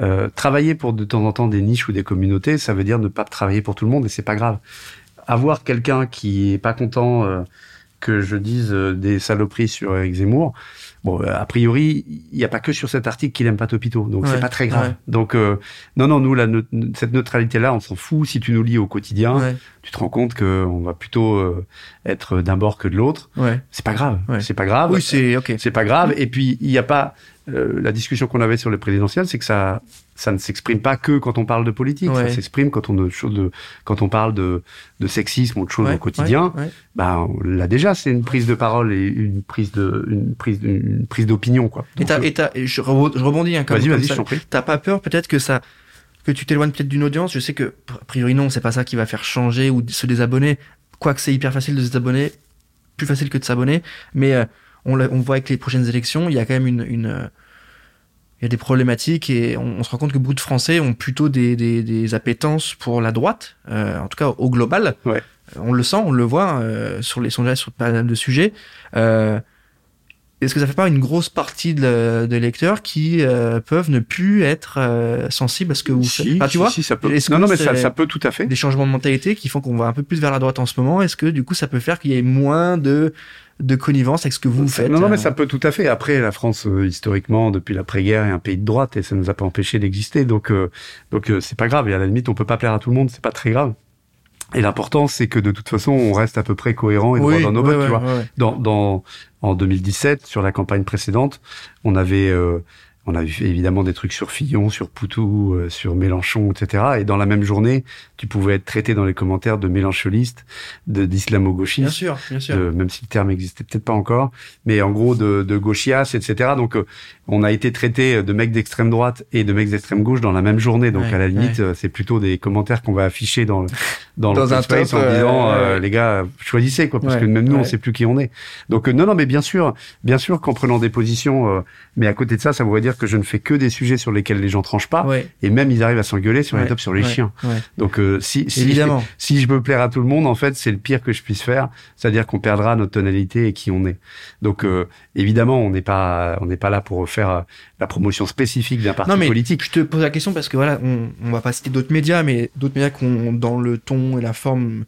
euh, travailler pour de temps en temps des niches ou des communautés. Ça veut dire ne pas travailler pour tout le monde et c'est pas grave. Avoir quelqu'un qui est pas content que je dise des saloperies sur Eric Zemmour, Bon, euh, a priori, il n'y a pas que sur cet article qu'il aime pas Topito, donc c'est pas très grave. Donc euh, non, non, nous, la, cette neutralité-là, on s'en fout. Si tu nous lis au quotidien, tu te rends compte qu'on va plutôt euh, être d'un bord que de l'autre. C'est pas grave. C'est pas grave. Oui, c'est ok. C'est pas grave. Et puis il n'y a pas la discussion qu'on avait sur les présidentielles, c'est que ça ça ne s'exprime pas que quand on parle de politique, ça s'exprime quand on de, quand on parle de, de sexisme ou de choses au quotidien. Bah là déjà, c'est une prise de parole et une prise de une prise une prise d'opinion quoi. et, euh, et, je, rebondis hein, Vas-y, vas-y, je T'as pas peur peut-être que ça que tu t'éloignes peut-être d'une audience? Je sais que a priori non, c'est pas ça qui va faire changer ou se désabonner. Quoique c'est hyper facile de se désabonner, plus facile que de s'abonner. Mais euh, on, on voit avec les prochaines élections, il y a quand même une, une il y a des problématiques et on, se rend compte que beaucoup de Français ont plutôt des, des, des appétences pour la droite, euh, en tout cas au global. Ouais. Euh, on le sent, on le voit euh, sur les sondages sur pas mal de sujets. Euh, est-ce que ça fait pas une grosse partie de, de lecteurs qui euh, peuvent ne plus être euh, sensibles à ce que vous si, faites tu vois si, ça peut. Non, non, mais ça, ça, peut tout à fait. Des changements de mentalité qui font qu'on va un peu plus vers la droite en ce moment? Est-ce que du coup, ça peut faire qu'il y ait moins de de connivence avec ce que vous faites? Non, non, mais ça peut tout à fait. Après, la France, euh, historiquement, depuis l'après-guerre, est un pays de droite et ça nous a pas empêché d'exister. Donc, donc c'est pas grave. Et à la limite, on peut pas plaire à tout le monde. C'est pas très grave. Et l'important, c'est que de toute façon, on reste à peu près cohérent et droit dans nos bottes, tu vois. Dans, dans, en 2017, sur la campagne précédente, on avait, euh, on avait fait évidemment des trucs sur Fillon, sur Poutou, euh, sur Mélenchon, etc. Et dans la même journée, tu pouvais être traité dans les commentaires de mélancholiste, de d'islamo-gauchiste. Bien sûr, bien sûr. même si le terme existait peut-être pas encore, mais en gros de, de gauchias, etc. Donc, euh, on a été traité de mecs d'extrême droite et de mecs d'extrême gauche dans la même journée. Donc, à la limite, c'est plutôt des commentaires qu'on va afficher dans le, dans, le un space en disant, euh, les gars, choisissez, quoi, parce que même nous, on sait plus qui on est. Donc, non, non, mais bien sûr, bien sûr qu'en prenant des positions, mais à côté de ça, ça voudrait dire que je ne fais que des sujets sur lesquels les gens tranchent pas, et même ils arrivent à s'engueuler sur les tops sur les chiens. Donc euh, si si je, si je veux plaire à tout le monde, en fait, c'est le pire que je puisse faire, c'est-à-dire qu'on perdra notre tonalité et qui on est. Donc euh, évidemment, on n'est pas on n'est pas là pour faire euh, la promotion spécifique d'un parti non, mais politique. Je te pose la question parce que voilà, on, on va pas citer d'autres médias, mais d'autres médias qui ont dans le ton et la forme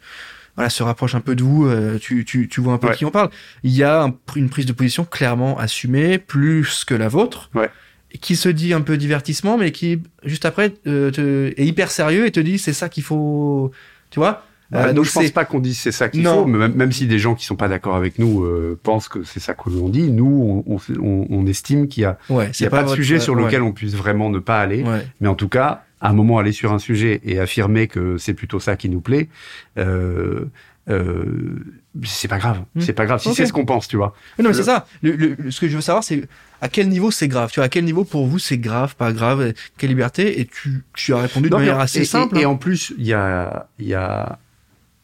voilà, se rapproche un peu de vous, tu, tu, tu vois un peu qui on parle. Il y a une prise de position clairement assumée, plus que la vôtre. Ouais qui se dit un peu divertissement, mais qui juste après euh, te, est hyper sérieux et te dit c'est ça qu'il faut, tu vois? Bah, euh, donc je pense pas qu'on dise c'est ça qu'il faut, mais même, même, si des gens qui sont pas d'accord avec nous euh, pensent que c'est ça qu'on dit, nous on, on, on estime qu'il y a, ouais, il y a pas, de sujet sur lequel on puisse vraiment ne pas aller, mais en tout cas à un moment aller sur un sujet et affirmer que c'est plutôt ça qui nous plaît. Euh, euh, c'est pas grave, hmm. c'est pas grave si c'est ce qu'on pense, tu vois. Non, mais c'est ça. Le, ce que je veux savoir, c'est à quel niveau c'est grave. Tu vois, à quel niveau pour vous c'est grave, pas grave, quelle liberté? Et tu, tu as répondu de manière assez simple. Et, hein. en plus, il y a, y a,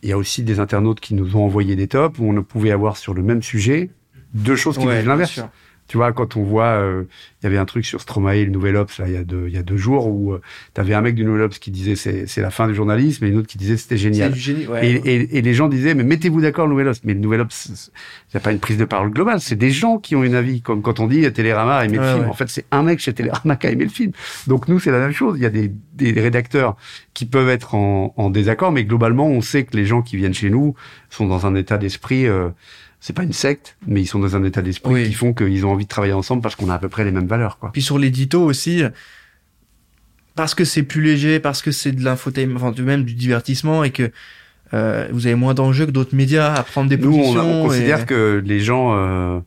y a aussi des internautes qui nous ont envoyé des tops où on pouvait avoir sur le même sujet deux choses qui ouais, l'inverse. Tu vois, quand on voit, euh, il y avait un truc sur Stromae, le Nouvel Ops, là, il y a deux, y a deux jours, où euh, tu avais un mec du Nouvel Ops qui disait c'est, la fin du journalisme, et une autre qui disait c'était génial. Génie, ouais, et, et, et, les gens disaient, mais mettez-vous d'accord le Nouvel Ops. Mais le Nouvel Ops, c'est pas une prise de parole globale, c'est des gens qui ont une avis. Comme quand on dit Télérama a aimé le film. En fait, c'est un mec chez Télérama qui a aimé le film. Donc nous, c'est la même chose. Il y a des, des rédacteurs qui peuvent être en, en, désaccord, mais globalement, on sait que les gens qui viennent chez nous sont dans un état d'esprit. Euh, c'est pas une secte, mais ils sont dans un état d'esprit qui font qu'ils ont envie de travailler ensemble parce qu'on a à peu près les mêmes valeurs. Quoi. Puis sur l'édito aussi, parce que c'est plus léger, parce que c'est de l'infotainment, enfin même du divertissement et que euh, vous avez moins d'enjeux que d'autres médias à prendre des Nous, positions. On, considère que les gens euh,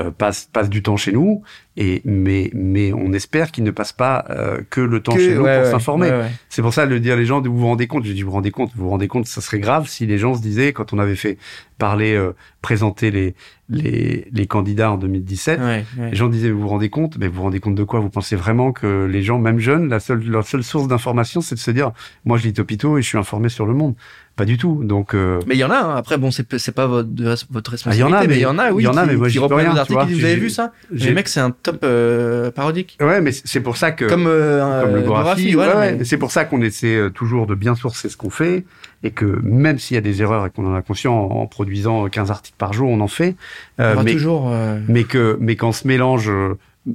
euh, passent, passent du temps chez nous et mais mais on espère qu'ils ne passent pas euh, que le temps chez nous pour s'informer. c'est pour ça de dire les gens vous vous rendez compte. Je dis vous vous rendez compte, vous vous rendez compte, ça serait grave si les gens se disaient quand on avait fait parler, euh, présenter les les les candidats en 2017, les gens disaient vous vous rendez compte, mais vous vous rendez compte de quoi? Vous pensez vraiment que les gens, même jeunes, la seule leur seule source d'information, c'est de se dire moi je lis Topito et je suis informé sur le monde. Pas du tout. Donc. Euh... Mais il y en a. Hein. Après, bon, c'est pas votre, votre responsabilité. Ah, il y en a, mais il y en a. Oui. Il y en a, mais moi, qui rien. Vous avez vu ça? Les mecs, c'est un top euh, parodique. Ouais, mais c'est pour ça que comme, euh, comme le Gorafi, ouais, ouais, c'est pour ça qu'on essaie toujours de bien sourcer ce qu'on fait et que même s'il y a des erreurs et qu'on en a conscience en, produisant 15 articles par jour, on en fait. Euh, mais toujours. Mais que mais quand se mélange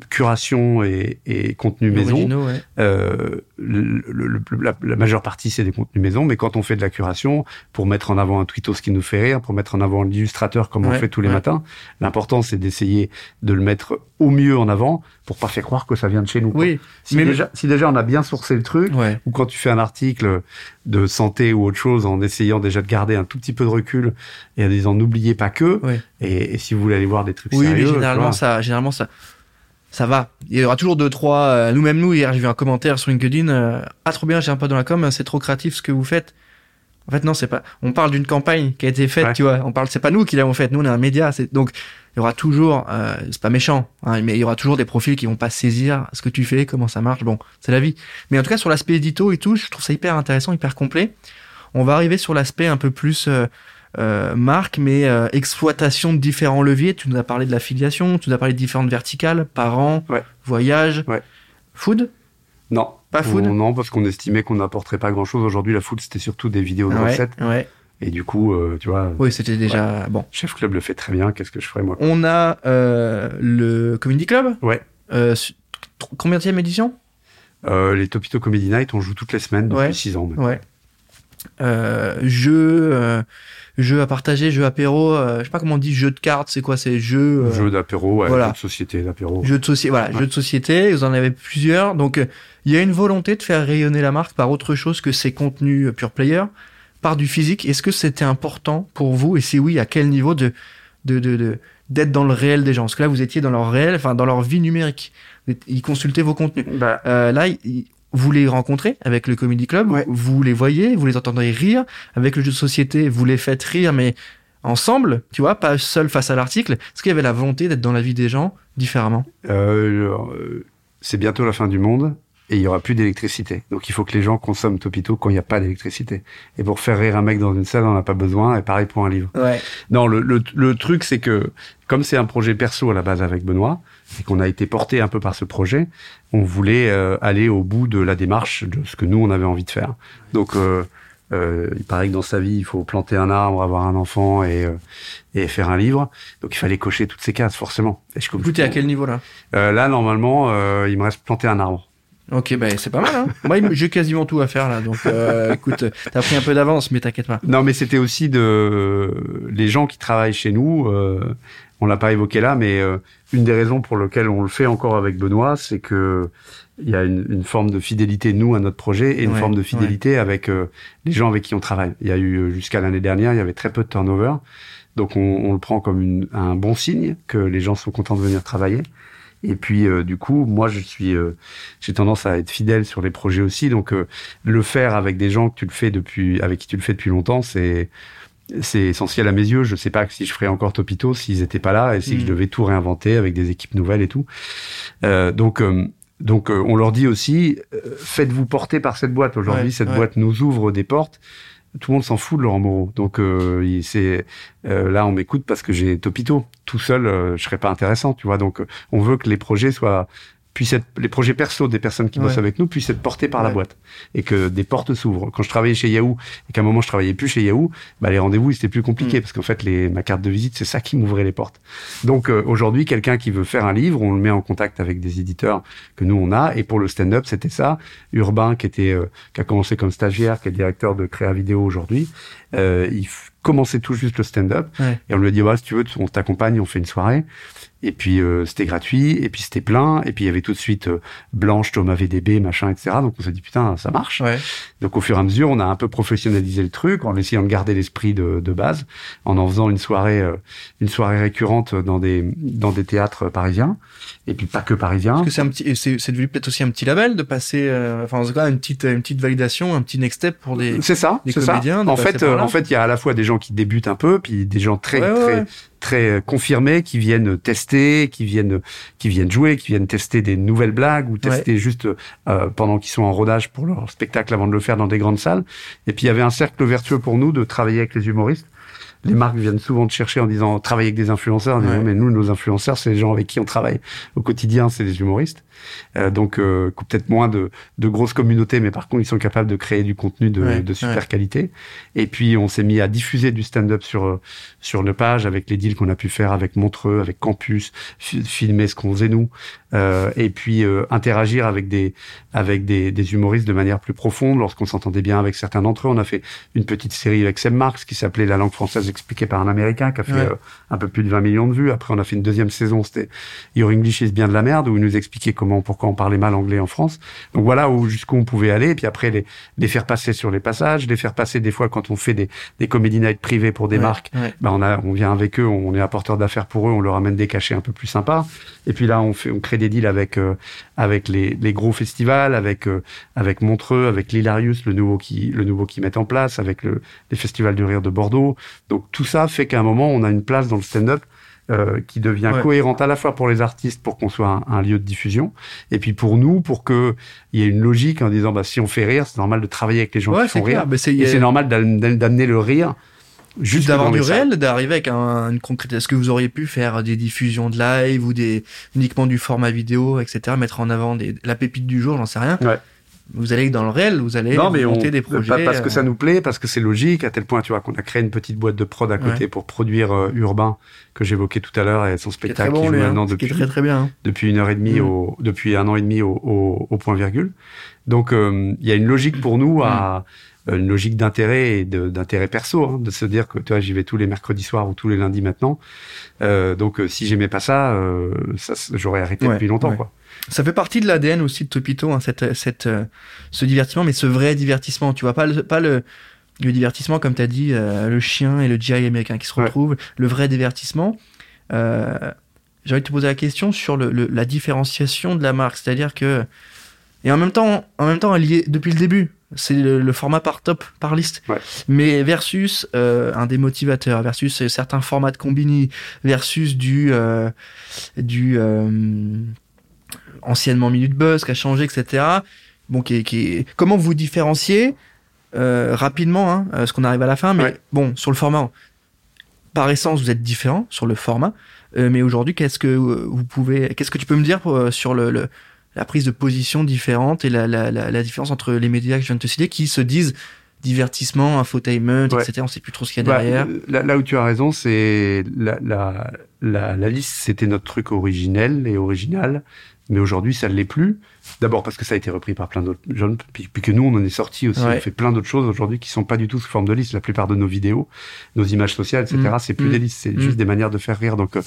curation et, et contenu maison. Euh, le, le, la, la, majeure partie, c'est des contenus maison, mais quand on fait de la curation, pour mettre en avant un tweetos qui nous fait rire, pour mettre en avant l'illustrateur comme on fait tous les matins, l'important, c'est d'essayer de le mettre au mieux en avant pour pas faire croire que ça vient de chez nous. Oui. Si, mais déjà, si déjà on a bien sourcé le truc, ou quand tu fais un article de santé ou autre chose en essayant déjà de garder un tout petit peu de recul et en disant n'oubliez pas que, et, et, si vous voulez aller voir des trucs oui, sérieux. Oui, généralement, ça, généralement, ça, ça va. Il y aura toujours deux, trois. Euh, nous-mêmes, nous, hier, j'ai vu un commentaire sur LinkedIn. Euh, ah, trop bien, j'ai un pas dans la com, c'est trop créatif ce que vous faites. En fait, non, c'est pas. On parle d'une campagne qui a été faite, tu vois. On parle, c'est pas nous qui l'avons faite. Nous, on est un média. C'est donc il y aura toujours. Euh, c'est pas méchant, hein, mais il y aura toujours des profils qui vont pas saisir ce que tu fais, comment ça marche. Bon, c'est la vie. Mais en tout cas, sur l'aspect édito et tout, je trouve ça hyper intéressant, hyper complet. On va arriver sur l'aspect un peu plus. Euh, euh, marque, mais euh, exploitation de différents leviers. Tu nous as parlé de l'affiliation, tu nous as parlé de différentes verticales, parents, voyage, food? Non. Pas food? Non, parce qu'on estimait qu'on n'apporterait pas grand-chose. Aujourd'hui, la food, c'était surtout des vidéos de recettes. Et du coup, euh, tu vois. Oui, c'était déjà bon. Chef Club le fait très bien. Qu'est-ce que je ferais moi? On a euh, le Comedy Club? Ouais. Euh, combien de édition Les Topito Comedy Night, on joue toutes les semaines depuis 6 ans. Ouais. Jeux, jeux à partager, jeux apéro, euh, je sais pas comment on dit, jeux de cartes, c'est quoi, c'est jeux. jeux d'apéro, ouais, voilà. jeux de société d'apéro. Jeux de société, voilà, jeux de société. Vous en avez plusieurs, donc il y a une volonté de faire rayonner la marque par autre chose que ses contenus pure player, par du physique. Est-ce que c'était important pour vous, et si oui, à quel niveau de de, de, de d'être dans le réel des gens? Parce que là, vous étiez dans leur réel, enfin dans leur vie numérique. Ils consultaient vos contenus. Bah. Euh, là, vous les rencontrez avec le Comedy Club, vous les voyez, vous les entendrez rire. Avec le jeu de société, vous les faites rire, mais ensemble, tu vois, pas seul face à l'article. Est-ce qu'il y avait la volonté d'être dans la vie des gens différemment? Euh, euh C'est bientôt la fin du monde et il y aura plus d'électricité. Donc il faut que les gens consomment Topito quand il n'y a pas d'électricité. Et pour faire rire un mec dans une salle, on n'a pas besoin. Et pareil pour un livre. Ouais. Non, le, le, le truc c'est que comme c'est un projet perso à la base avec Benoît et qu'on a été porté un peu par ce projet, on voulait euh, aller au bout de la démarche de ce que nous on avait envie de faire. Donc euh, euh, il paraît que dans sa vie, il faut planter un arbre, avoir un enfant et, euh, et faire un livre. Donc il fallait cocher toutes ces cases, forcément. Et je Vous à quel niveau là? Euh, Là, normalement, euh, il me reste planter un arbre. Ok, bah, c'est pas mal. Hein Moi, j'ai quasiment tout à faire là. Donc, euh, écoute, t'as pris un peu d'avance, mais t'inquiète pas. Non, mais c'était aussi de les gens qui travaillent chez nous. Euh, on l'a pas évoqué là, mais euh, une des raisons pour lesquelles on le fait encore avec Benoît, c'est que il y a une, une, forme de fidélité nous à notre projet et une forme de fidélité avec euh, les gens avec qui on travaille. Il y a eu jusqu'à l'année dernière, il y avait très peu de turnover, donc on, on le prend comme une, un bon signe que les gens sont contents de venir travailler. Et puis euh, du coup, moi je suis, euh, j'ai tendance à être fidèle sur les projets aussi. Donc euh, le faire avec des gens que tu le fais depuis, avec qui tu le fais depuis longtemps, c'est c'est essentiel à mes yeux. Je sais pas si je ferais encore Topito s'ils étaient pas là et si je mm. devais tout réinventer avec des équipes nouvelles et tout. donc donc on leur dit aussi, faites-vous porter par cette boîte. Aujourd'hui, cette boîte nous ouvre des portes tout le monde s'en fout de Laurent Moreau. Donc euh, c'est euh, là on m'écoute parce que j'ai Topito. Tout seul, euh, je serais pas intéressant, tu vois. Donc on veut que les projets soient puissent être, les projets perso des personnes qui bossent avec nous puissent être portés par la boîte et que des portes s'ouvrent. Quand je travaillais chez Yahoo et qu'à un moment je travaillais plus chez Yahoo, bah les rendez-vous c'était plus compliqué mm. parce qu'en fait les ma carte de visite c'est ça qui m'ouvrait les portes. Donc euh, aujourd'hui quelqu'un qui veut faire un livre, on le met en contact avec des éditeurs que nous on a et pour le stand-up c'était ça. Urbain qui était euh, qui a commencé comme stagiaire, qui est directeur de Créa Vidéo aujourd'hui, euh, il commençait tout juste le stand-up et on lui a dit ouais si tu veux on t'accompagne, on fait une soirée. Et puis euh, c'était gratuit, et puis c'était plein, et puis il y avait tout de suite euh, Blanche, Thomas VDB, machin, etc. Donc on s'est dit putain, ça marche. Ouais. Donc au fur et à mesure, on a un peu professionnalisé le truc, en essayant de garder l'esprit de, de, base, en en faisant une soirée, euh, une soirée récurrente dans des dans des théâtres parisiens, et puis pas que parisiens. Parce que c'est un petit, c'est devenu peut-être aussi un petit label de passer, enfin en tout cas une petite une petite validation, un petit next step pour des. C'est ça, des comédiens. Ça. En fait, en fait, il y a à la fois des gens qui débutent un peu, puis des gens très très très confirmés qui viennent tester, qui viennent qui viennent jouer, qui viennent tester des nouvelles blagues ou tester juste euh, pendant qu'ils sont en rodage pour leur spectacle avant de le faire dans des grandes salles. Et puis il y avait un cercle vertueux pour nous de travailler avec les humoristes les marques viennent souvent te chercher en disant travailler avec des influenceurs. mais nous, nos influenceurs, c'est les gens avec qui on travaille au quotidien, c'est des humoristes. Euh, donc euh, peut-être moins de, de grosses communautés, mais par contre, ils sont capables de créer du contenu de, de super qualité. Et puis, on s'est mis à diffuser du stand-up sur euh, sur nos pages avec les deals qu'on a pu faire avec Montreux, avec Campus, filmer ce qu'on faisait nous, euh, et puis euh, interagir avec des avec des, des, humoristes de manière plus profonde. Lorsqu'on s'entendait bien avec certains d'entre eux, on a fait une petite série avec Sam Marx qui s'appelait La langue française expliquée par un Américain, qui a fait euh, un peu plus de 20 millions de vues. Après, on a fait une deuxième saison, c'était Your English is bien de la merde, où il nous expliquait comment, pourquoi on parlait mal anglais en France. Donc voilà où jusqu'où on pouvait aller. Et puis après, les, les faire passer sur les passages, les faire passer des fois quand on fait des, des comedy nights privés pour des marques. Ben on a, on vient avec eux, on est apporteur d'affaires pour eux, on leur amène des cachets un peu plus sympas. Et puis là, on fait, on crée des deals avec euh, avec les, les, gros festivals, avec euh, avec Montreux, avec l'Hilarius, le nouveau qui le nouveau qui met en place, avec le, les festivals du rire de Bordeaux. Donc tout ça fait qu'à un moment, on a une place dans le stand-up euh, qui devient cohérente à la fois pour les artistes pour qu'on soit un, lieu de diffusion et puis pour nous pour que il y ait une logique en disant bah si on fait rire c'est normal de travailler avec les gens qui font rire. et c'est normal d'amener le rire juste d'avoir du réel d'arriver avec un, une concrète est-ce que vous auriez pu faire des diffusions de live ou des uniquement du format vidéo etc mettre en avant des, la pépite du jour j'en sais rien. Ouais vous allez dans le réel, vous allez monter des projets. parce que ça nous plaît, parce que c'est logique, à tel point, tu vois, qu'on a créé une petite boîte de prod à côté pour produire Urbain, que j'évoquais tout à l'heure, et son spectacle qui, joue maintenant depuis, très, très bien. Hein. depuis une heure et demie, mm. au, depuis un an et demi au, au, point virgule. Donc, il y a une logique pour nous à, mm. Euh, une logique d'intérêt et d'intérêt perso, hein, de se dire que toi j'y vais tous les mercredis soirs ou tous les lundis maintenant. Euh, donc euh, si j'aimais pas ça, euh, ça j'aurais arrêté depuis longtemps. Quoi. Ça fait partie de l'ADN aussi de Topito, hein, cette, cette, ce divertissement, mais ce vrai divertissement. Tu vois pas le, pas le, le divertissement comme tu as dit, le chien et le GI américain qui se retrouvent, le vrai divertissement. J'ai envie de te poser la question sur le, la différenciation de la marque, c'est-à-dire que et en même temps, en même temps, lié depuis le début c'est le, format par top, par liste. Mais versus euh, un des motivateurs, versus certains formats de combini, versus du euh, du euh, anciennement minute buzz qui a changé, etc. Bon, qui, qui comment vous différenciez rapidement, hein, parce qu'on arrive à la fin, mais bon, sur le format, par essence, vous êtes différent sur le format. mais aujourd'hui, qu'est-ce que vous pouvez, qu'est-ce que tu peux me dire sur le la prise de position différente et la, la, la, différence entre les médias que je viens de te citer qui se disent divertissement, infotainment, etc. On sait plus trop ce qu'il y a bah, derrière. là, où tu as raison, c'est la, la, la, la liste, c'était notre truc originel et original, mais aujourd'hui, ça ne l'est plus. D'abord parce que ça a été repris par plein d'autres jeunes, puis, que nous, on en est sorti aussi. On fait plein d'autres choses aujourd'hui qui sont pas du tout sous forme de liste. La plupart de nos vidéos, nos images sociales, etc., mm. c'est plus mm. des listes, c'est juste mm. des manières de faire rire. Donc, euh,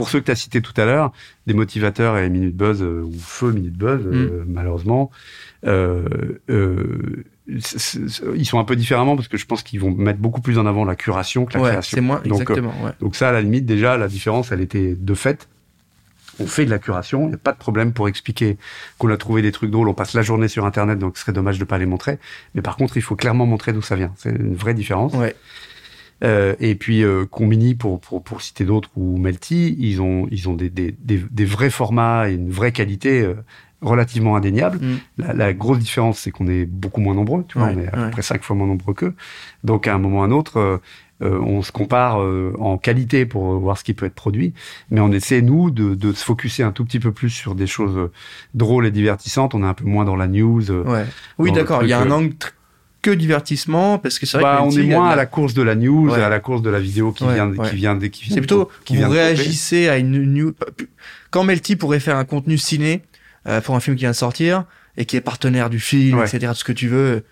pour ceux que tu as cités tout à l'heure, des motivateurs et Minute Buzz, euh, ou Feu Minute Buzz, euh, malheureusement, euh, ils sont un peu différemment parce que je pense qu'ils vont mettre beaucoup plus en avant la curation que la création. C'est moi, exactement. donc ça, à la limite, déjà, la différence, elle était de fait on fait de la curation, il n'y a pas de problème pour expliquer qu'on a trouvé des trucs drôles, on passe la journée sur Internet, donc ce serait dommage de pas les montrer. Mais par contre, il faut clairement montrer d'où ça vient. C'est une vraie différence. Ouais. Euh, et puis euh, Combini, pour, pour, pour citer d'autres, ou Melty, ils ont, ils ont des, des, des, des vrais formats et une vraie qualité euh, relativement indéniable. Mm. La, la, grosse différence, c'est qu'on est beaucoup moins nombreux, tu vois, on est à peu près cinq fois moins nombreux qu'eux. Donc à un moment ou à un autre, euh, on se compare en qualité pour voir ce qui peut être produit, mais on essaie nous de, de, se focuser un tout petit peu plus sur des choses drôles et divertissantes. On est un peu moins dans la news. Ouais. Oui, d'accord. Il y a un angle que divertissement parce que c'est vrai bah, on est moins à la course de la news à la course de la vidéo qui vient qui vient qui vient c'est plutôt qui vous réagissez à une news quand Melty pourrait faire un contenu ciné euh, pour un film qui vient de sortir et qui est partenaire du film etc tout ce que tu veux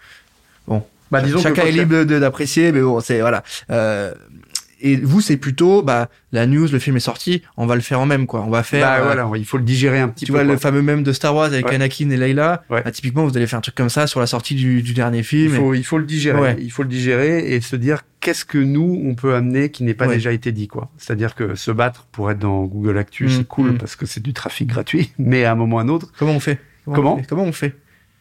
bon. Bah, disons chacun est libre d'apprécier mais bon c'est voilà. Euh, et vous c'est plutôt bah la news le film est sorti on va le faire en même quoi. On va faire bah, voilà il faut le digérer un petit tu peu tu vois le fameux même de Star Wars avec Anakin et Leila bah, typiquement vous allez faire un truc comme ça sur la sortie du, du dernier film il faut il faut le digérer. Il faut le digérer et se dire qu'est-ce que nous on peut amener qui n'est pas déjà été dit quoi. C'est à dire que se battre pour être dans Google Actu mmh, c'est cool mmh. parce que c'est du trafic gratuit mais à un moment ou à un autre comment on fait? Comment comment on fait?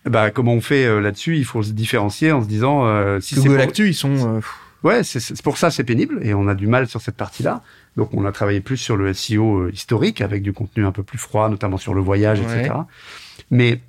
Bah comment on fait euh, là-dessus? Il faut se différencier en se disant euh, si Google Actu ils sont euh, Ouais, c'est pour ça c'est pénible et on a du mal sur cette partie-là. Donc on a travaillé plus sur le SEO euh, historique avec du contenu un peu plus froid, notamment sur le voyage, etc. Mais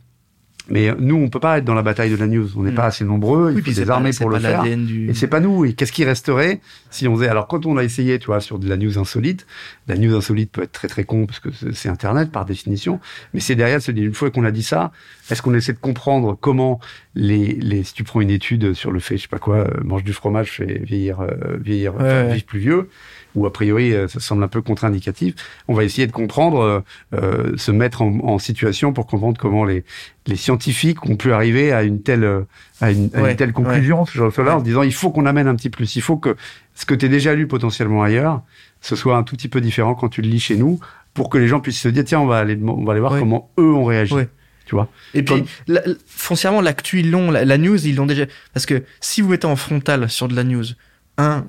mais nous, on peut pas être dans la bataille de la news. On n'est pas hmm. assez nombreux. Il faut des armées pour le faire. Et c'est pas nous. Et qu'est-ce qui resterait si on faisait? Alors quand on a essayé, tu vois, sur de la news insolite, la news insolite peut être très très con parce que c'est Internet par définition. Mais c'est derrière se dire une fois qu'on a dit ça, est-ce qu'on essaie de comprendre comment les, les si tu prends une étude sur le fait, je sais pas quoi, euh, mange du fromage fait vieillir euh, vieillir vivre plus vieux ou a priori euh, ça semble un peu contre-indicatif, on va essayer de comprendre, euh, se mettre en, en, situation pour comprendre comment les, les scientifiques ont pu arriver à une telle, à une, à une telle conclusion, ce genre là en se disant il faut qu'on amène un petit plus, il faut que ce que tu as déjà lu potentiellement ailleurs, ce soit un tout petit peu différent quand tu le lis chez nous, pour que les gens puissent se dire tiens on va aller, on va aller voir comment eux ont réagi. Tu vois. Et puis, foncièrement, l'actu, ils l'ont, la, la, news, ils l'ont déjà. Parce que si vous êtes en frontal sur de la news, un,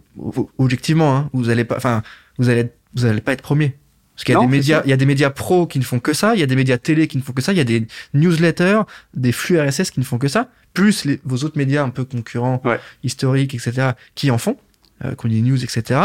objectivement, hein, vous allez pas, enfin, vous allez, vous allez pas être premier. Parce qu'il y a des médias, il y a des médias pro qui ne font que ça, il y a des médias télé qui ne font que ça, il y a des newsletters, des flux RSS qui ne font que ça, plus les, vos autres médias un peu concurrents, historiques, etc., qui en font, euh, qu'on dit news, etc.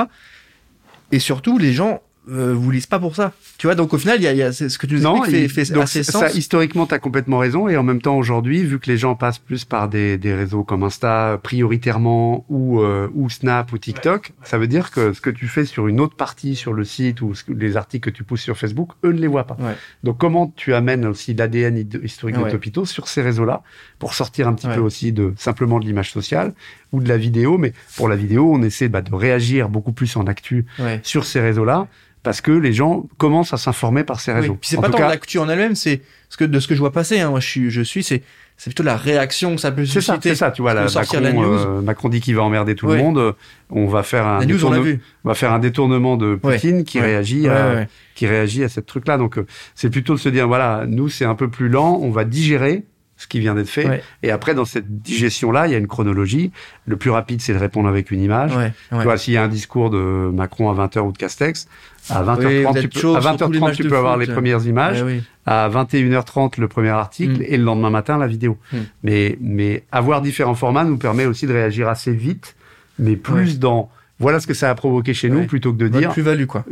Et surtout, les gens euh, vous lisez pas pour ça. Tu vois, donc au final, il y a, il y a ce que tu nous expliques fait, fait assez sens. Ça, historiquement, tu as complètement raison. Et en même temps, aujourd'hui, vu que les gens passent plus par des, des réseaux comme Insta prioritairement ou, euh, ou Snap ou TikTok, ça veut dire que ce que tu fais sur une autre partie sur le site ou les articles que tu pousses sur Facebook, eux ne les voient pas. Donc comment tu amènes aussi l'ADN historique de Topito sur ces réseaux-là pour sortir un petit peu aussi de simplement de l'image sociale ou de la vidéo. Mais pour la vidéo, on essaie bah, de réagir beaucoup plus en actu sur ces réseaux-là parce que les gens commencent à s'informer par ces réseaux. Oui. Puis c'est pas tant l'actu en elle-même, c'est ce que de ce que je vois passer. Hein, moi, je suis, je suis, c'est c'est plutôt la réaction que ça peut susciter. C'est ça, tu vois, la, Macron, la news. Euh, Macron dit qu'il va emmerder tout le monde. On va faire un news, on, vu. on va faire un détournement de Poutine qui réagit à, qui réagit à cette truc-là. Donc euh, c'est plutôt de se dire voilà, nous c'est un peu plus lent, on va digérer ce qui vient d'être fait. Et après, dans cette digestion-là, il y a une chronologie. Le plus rapide, c'est de répondre avec une image. Tu vois, s'il y a un discours de Macron à 20h ou de Castex, à 20h30, tu peux, à 20h30, tu peux avoir les premières images. À 21h30, le premier article. Mm. Et le lendemain matin, la vidéo. Mm. Mais, mais avoir différents formats nous permet aussi de réagir assez vite, mais plus dans voilà ce que ça a provoqué chez nous plutôt que de dire. Plus-value, quoi.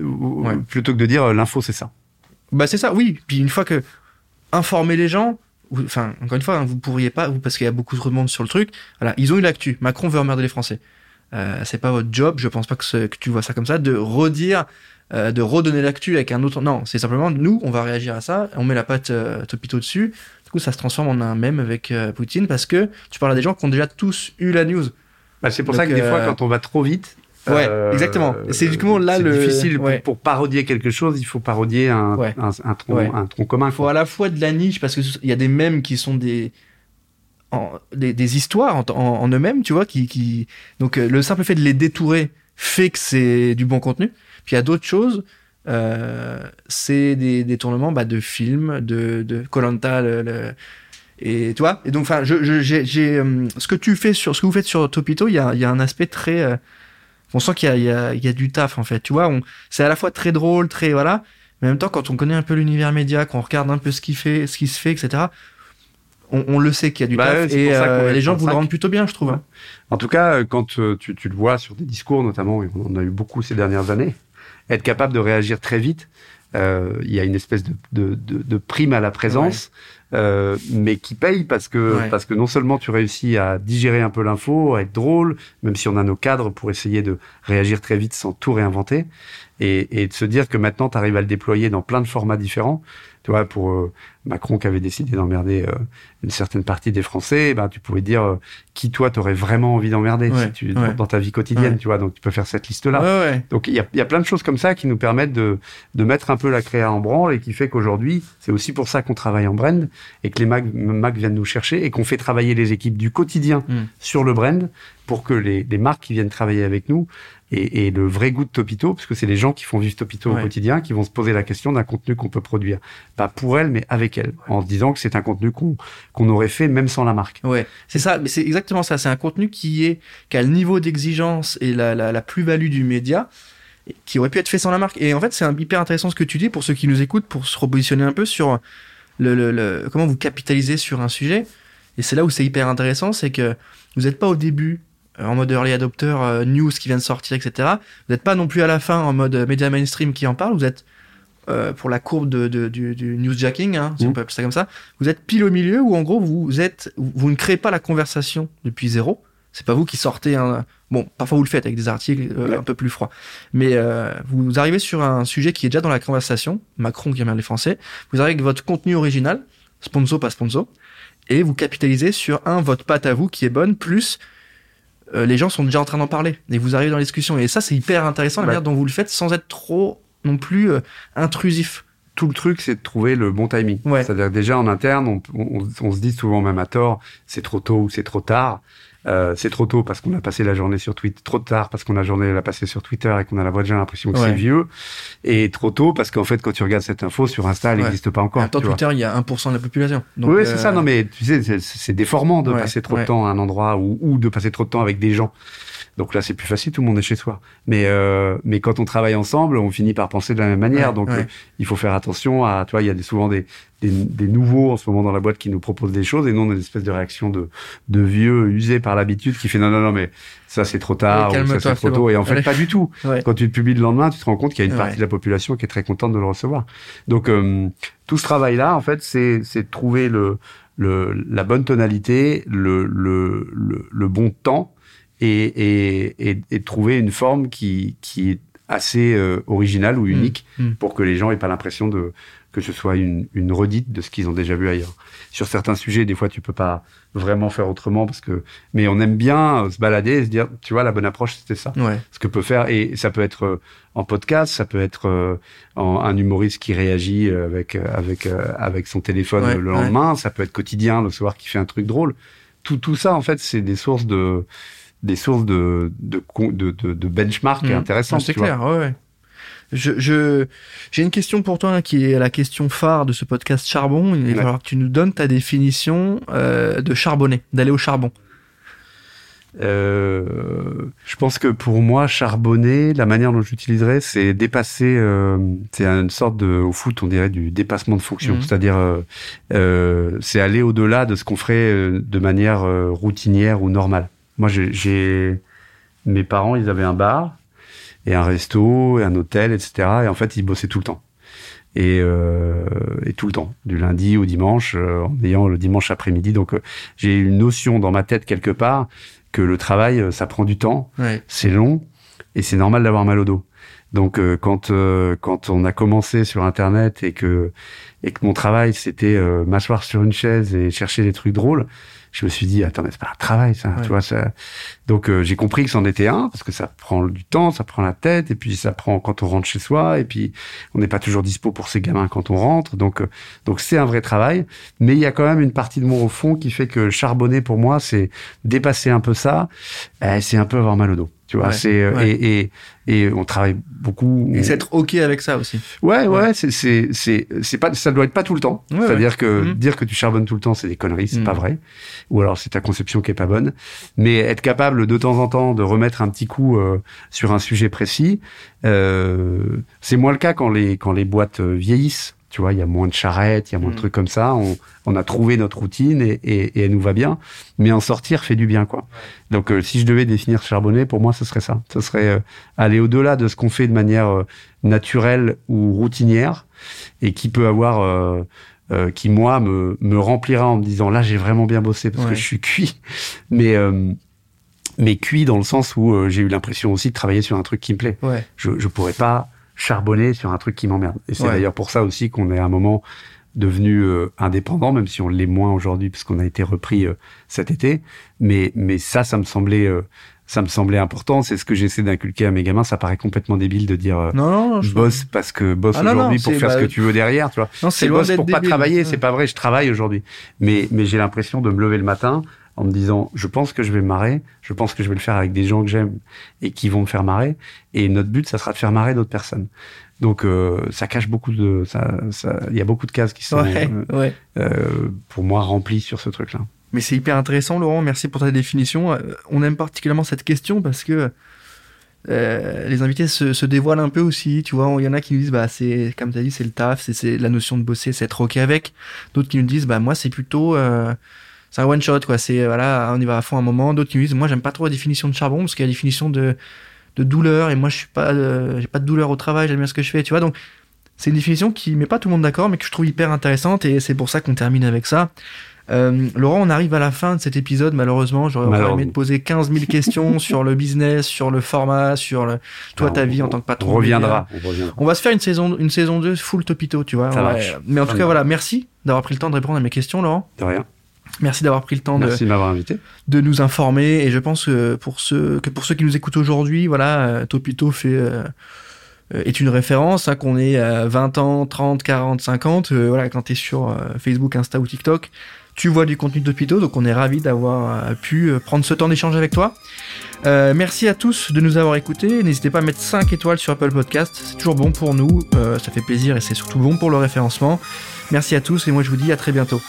Plutôt que de dire l'info, c'est ça. Bah, c'est ça, oui. Puis une fois que informer les gens, enfin, encore une fois, hein, vous pourriez pas, vous, parce qu'il y a beaucoup de monde sur le truc. Voilà, ils ont eu l'actu. Macron veut emmerder les Français. Euh, c'est pas votre job, je pense pas que, que, tu vois ça comme ça, de redire, euh, de redonner l'actu avec un autre. Non, c'est simplement nous, on va réagir à ça, on met la patte euh, topito dessus. Du coup, ça se transforme en un même avec euh, Poutine parce que tu parles à des gens qui ont déjà tous eu la news. Bah, c'est pour ça que des fois, quand on va trop vite, Ouais, euh, exactement. C'est du coup là le difficile pour, parodier quelque chose, il faut parodier un, un, un, tronc, un tronc commun. Il faut à la fois de la niche parce que il y a des mèmes qui sont des des, des, histoires en, en, eux-mêmes, tu vois, qui, qui donc euh, le simple fait de les détourer fait que c'est du bon contenu. Puis il y a d'autres choses. Euh, c'est des détournements bah, de films, de de Colanta, le, et tu vois. Et donc, enfin, je, j'ai, euh, ce que tu fais sur ce que vous faites sur Topito, il y a, y a un aspect très on sent qu'il y, y, y a, du taf en fait. Tu vois, c'est à la fois très drôle, très voilà, mais en même temps quand on connaît un peu l'univers média, qu'on regarde un peu ce qui fait, ce qui se fait, etc. On, le sait qu'il y a du bah taf et euh, les gens vous le rendent plutôt bien, je trouve. Hein. En tout cas, euh, quand euh, tu, tu, le vois sur des discours notamment, et on en a eu beaucoup ces dernières années, être capable de réagir très vite, euh, il y a une espèce de, de, de, de prime à la présence. Euh, mais qui paye parce que parce que non seulement tu réussis à digérer un peu l'info, à être drôle, même si on a nos cadres pour essayer de réagir très vite sans tout réinventer, et, et de se dire que maintenant tu arrives à le déployer dans plein de formats différents. Tu vois, pour euh, Macron qui avait décidé d'emmerder euh, une certaine partie des Français, ben tu pouvais dire euh, qui toi t'aurais vraiment envie d'emmerder si tu, dans ta vie quotidienne, tu vois. Donc tu peux faire cette liste là. Donc il y a, y a plein de choses comme ça qui nous permettent de de mettre un peu la créa en branle et qui fait qu'aujourd'hui c'est aussi pour ça qu'on travaille en brand et que les Mac, Mac viennent nous chercher et qu'on fait travailler les équipes du quotidien mm. sur le brand pour que les, les marques qui viennent travailler avec nous et, et, le vrai goût de Topito, parce que c'est les gens qui font vivre Topito au quotidien, qui vont se poser la question d'un contenu qu'on peut produire, pas pour elles, mais avec elles, en se disant que c'est un contenu qu'on qu'on aurait fait même sans la marque. Ouais, c'est ça, mais c'est exactement ça. C'est un contenu qui est qui a le niveau d'exigence et la, la, la plus-value du média qui aurait pu être fait sans la marque. Et en fait, c'est hyper intéressant ce que tu dis pour ceux qui nous écoutent, pour se repositionner un peu sur le, le, le comment vous capitalisez sur un sujet. Et c'est là où c'est hyper intéressant, c'est que vous n'êtes pas au début en mode early adopter, euh, news qui vient de sortir, etc. Vous n'êtes pas non plus à la fin en mode euh, média mainstream qui en parle. Vous êtes euh, pour la courbe de, de, du, du newsjacking, hein, si on mmh. peut appeler ça comme ça. Vous êtes pile au milieu où en gros vous êtes, vous ne créez pas la conversation depuis zéro. C'est pas vous qui sortez un. Bon, parfois vous le faites avec des articles un peu plus froids, mais euh, vous arrivez sur un sujet qui est déjà dans la conversation. Macron qui aime les Français. Vous arrivez avec votre contenu original, sponsor pas sponsor, et vous capitalisez sur un votre patte à vous qui est bonne plus euh, les gens sont déjà en train d'en parler et vous arrivez dans la discussion. Et ça, c'est hyper intéressant la manière dont vous le faites sans être trop non plus euh, intrusif. Tout le truc, c'est de trouver le bon timing. C'est-à-dire déjà en interne, on, on, on, se dit souvent même à tort, c'est trop tôt ou c'est trop tard. Euh, c'est trop tôt parce qu'on a passé la journée sur Twitter, trop tard parce qu'on a la journée l'a passé sur Twitter et qu'on a la voix de l'impression que c'est vieux, et trop tôt parce qu'en fait quand tu regardes cette info sur Insta, elle n'existe pas encore. Attends, Twitter, il y a 1% de la population. oui, c'est ça. Euh, non, mais tu sais, c'est déformant de passer trop de temps à un endroit ou, ou de passer trop de temps avec des gens. Donc là, c'est plus facile, tout le monde est chez soi. Mais euh, mais quand on travaille ensemble, on finit par penser de la même manière. donc euh, il faut faire attention à, toi, il y a des, souvent des, des, des, nouveaux en ce moment dans la boîte qui nous proposent des choses et non une espèce de réaction de, de vieux usés par l'habitude qui fait non, non, non, mais ça c'est trop tard, ou ça c'est trop tôt. Et en fait, pas du tout. Quand tu le publies le lendemain, tu te rends compte qu'il y a une partie de la population qui est très contente de le recevoir. Donc, euh, tout ce travail-là, en fait, c'est de trouver le, le, la bonne tonalité, le, le, le, bon temps et, et, et, et, trouver une forme qui, qui est assez euh, originale ou unique mmh. Mmh. pour que les gens aient pas l'impression de que ce soit une, une redite de ce qu'ils ont déjà vu ailleurs. Sur certains sujets, des fois, tu peux pas vraiment faire autrement parce que, mais on aime bien se balader et se dire, tu vois, la bonne approche, c'était ça. Ouais. Ce que peut faire, et ça peut être euh, en podcast, ça peut être euh, en, un humoriste qui réagit avec, avec, avec son téléphone le lendemain, ça peut être quotidien le soir qui fait un truc drôle. Tout, tout ça, en fait, c'est des sources de, des sources de, de, de, de, benchmark mmh. intéressantes. C'est clair, ouais. Je, je, j'ai une question pour toi hein, qui est la question phare de ce podcast charbon. Il va falloir que tu nous donnes ta définition euh, de charbonner, d'aller au charbon. Euh, je pense que pour moi, charbonner, la manière dont j'utiliserais, c'est dépasser. Euh, c'est une sorte de, au foot, on dirait du dépassement de fonction. Mhm. C'est-à-dire, euh, c'est aller au-delà de ce qu'on ferait de manière routinière ou normale. Moi, j'ai mes parents, ils avaient un bar et un resto, et un hôtel, etc. Et en fait, ils bossaient tout le temps. Et, euh, et tout le temps, du lundi au dimanche, euh, en ayant le dimanche après-midi. Donc, euh, j'ai une notion dans ma tête quelque part que le travail, euh, ça prend du temps, c'est long, et c'est normal d'avoir mal au dos. Donc, quand quand on a commencé sur Internet et que et que mon travail c'était m'asseoir sur une chaise et chercher des trucs drôles, je me suis dit attends c'est pas un travail ça tu vois ça donc euh, j'ai compris que c'en était un parce que ça prend du temps ça prend la tête et puis ça prend quand on rentre chez soi et puis on n'est pas toujours dispo pour ces gamins quand on rentre donc euh, donc c'est un vrai travail mais il y a quand même une partie de moi au fond qui fait que charbonner pour moi c'est dépasser un peu ça eh, c'est un peu avoir mal au dos tu vois, c'est euh, et, et, et on travaille beaucoup. Et c'est être ok avec ça aussi. Ouais, ouais, c'est c'est c'est c'est pas ça doit être pas tout le temps. C'est-à-dire que mmh. dire que tu charbonnes tout le temps, c'est des conneries, c'est pas mmh. vrai. Ou alors c'est ta conception qui est pas bonne. Mais être capable de temps en temps de remettre un petit coup euh, sur un sujet précis, euh, c'est moins le cas quand les quand les boîtes euh, vieillissent. Tu vois, il y a moins de charrettes, il y a moins de mm. trucs comme ça. On, on, a trouvé notre routine et, et, et, elle nous va bien. Mais en sortir fait du bien, quoi. Donc, euh, si je devais définir charbonner, pour moi, ce serait ça. Ce serait aller au-delà de ce qu'on fait de manière naturelle ou routinière et qui peut avoir, qui moi me, me remplira en me disant là, j'ai vraiment bien bossé parce que je suis cuit. Mais mais cuit dans le sens où j'ai eu l'impression aussi de travailler sur un truc qui me plaît. Je, je pourrais pas charbonner sur un truc qui m'emmerde. Et c'est d'ailleurs pour ça aussi qu'on est à un moment devenu euh, indépendant, même si on l'est moins aujourd'hui parce qu'on a été repris euh, cet été. Mais mais ça, ça me semblait euh, ça me semblait important. C'est ce que j'essaie d'inculquer à mes gamins. Ça paraît complètement débile de dire non, non, je bosse parce que bosse ah, aujourd'hui pour faire ce que tu veux derrière. Tu vois, non, c'est bosse pour pas travailler. C'est pas vrai. Je travaille aujourd'hui, mais mais j'ai l'impression de me lever le matin en me disant je pense que je vais me marrer, je pense que je vais le faire avec des gens que j'aime et qui vont me faire marrer. Et notre but, ça sera de faire marrer d'autres personnes. Donc euh, ça cache beaucoup de ça, ça, il y a beaucoup de cases qui sont euh, euh, pour moi remplies sur ce truc-là. Mais c'est hyper intéressant, Laurent. Merci pour ta définition. On aime particulièrement cette question parce que euh, les invités se, se, dévoilent un peu aussi, tu vois. Il y en a qui nous disent, bah, c'est, comme tu as dit, c'est le taf, c'est, la notion de bosser, c'est être OK avec. D'autres qui nous disent, bah, moi, c'est plutôt, euh, c'est un one shot quoi c'est euh, voilà on y va à fond un moment d'autres qui disent moi j'aime pas trop la définition de charbon parce qu'il y a la définition de de douleur et moi je suis pas euh, j'ai pas de douleur au travail j'aime bien ce que je fais tu vois donc c'est une définition qui met pas tout le monde d'accord mais que je trouve hyper intéressante et c'est pour ça qu'on termine avec ça euh, Laurent, on arrive à la fin de cet épisode, malheureusement. J'aurais aimé te poser 15 000 questions sur le business, sur le format, sur le, toi, ta vie en tant que patron. On reviendra, on va se faire une saison, une saison 2 full topito, tu vois. Mais en tout cas, voilà, merci d'avoir pris le temps de répondre à mes questions, Laurent. De rien. Merci d'avoir pris le temps de, invité. de nous informer. Et je pense que pour ceux, que pour ceux qui nous écoutent aujourd'hui, voilà, euh, Topito fait, euh, euh, est une référence, hein, qu'on ait 20 ans, 30, 40, 50. voilà, quand tu es sur Facebook, Insta ou TikTok, tu vois du contenu de Topito. Donc on est ravi d'avoir pu prendre ce temps d'échange avec toi. merci à tous de nous avoir écoutés. N'hésitez pas à mettre 5 étoiles sur Apple Podcast. C'est toujours bon pour nous. ça fait plaisir et c'est surtout bon pour le référencement. Merci à tous et moi je vous dis à très bientôt.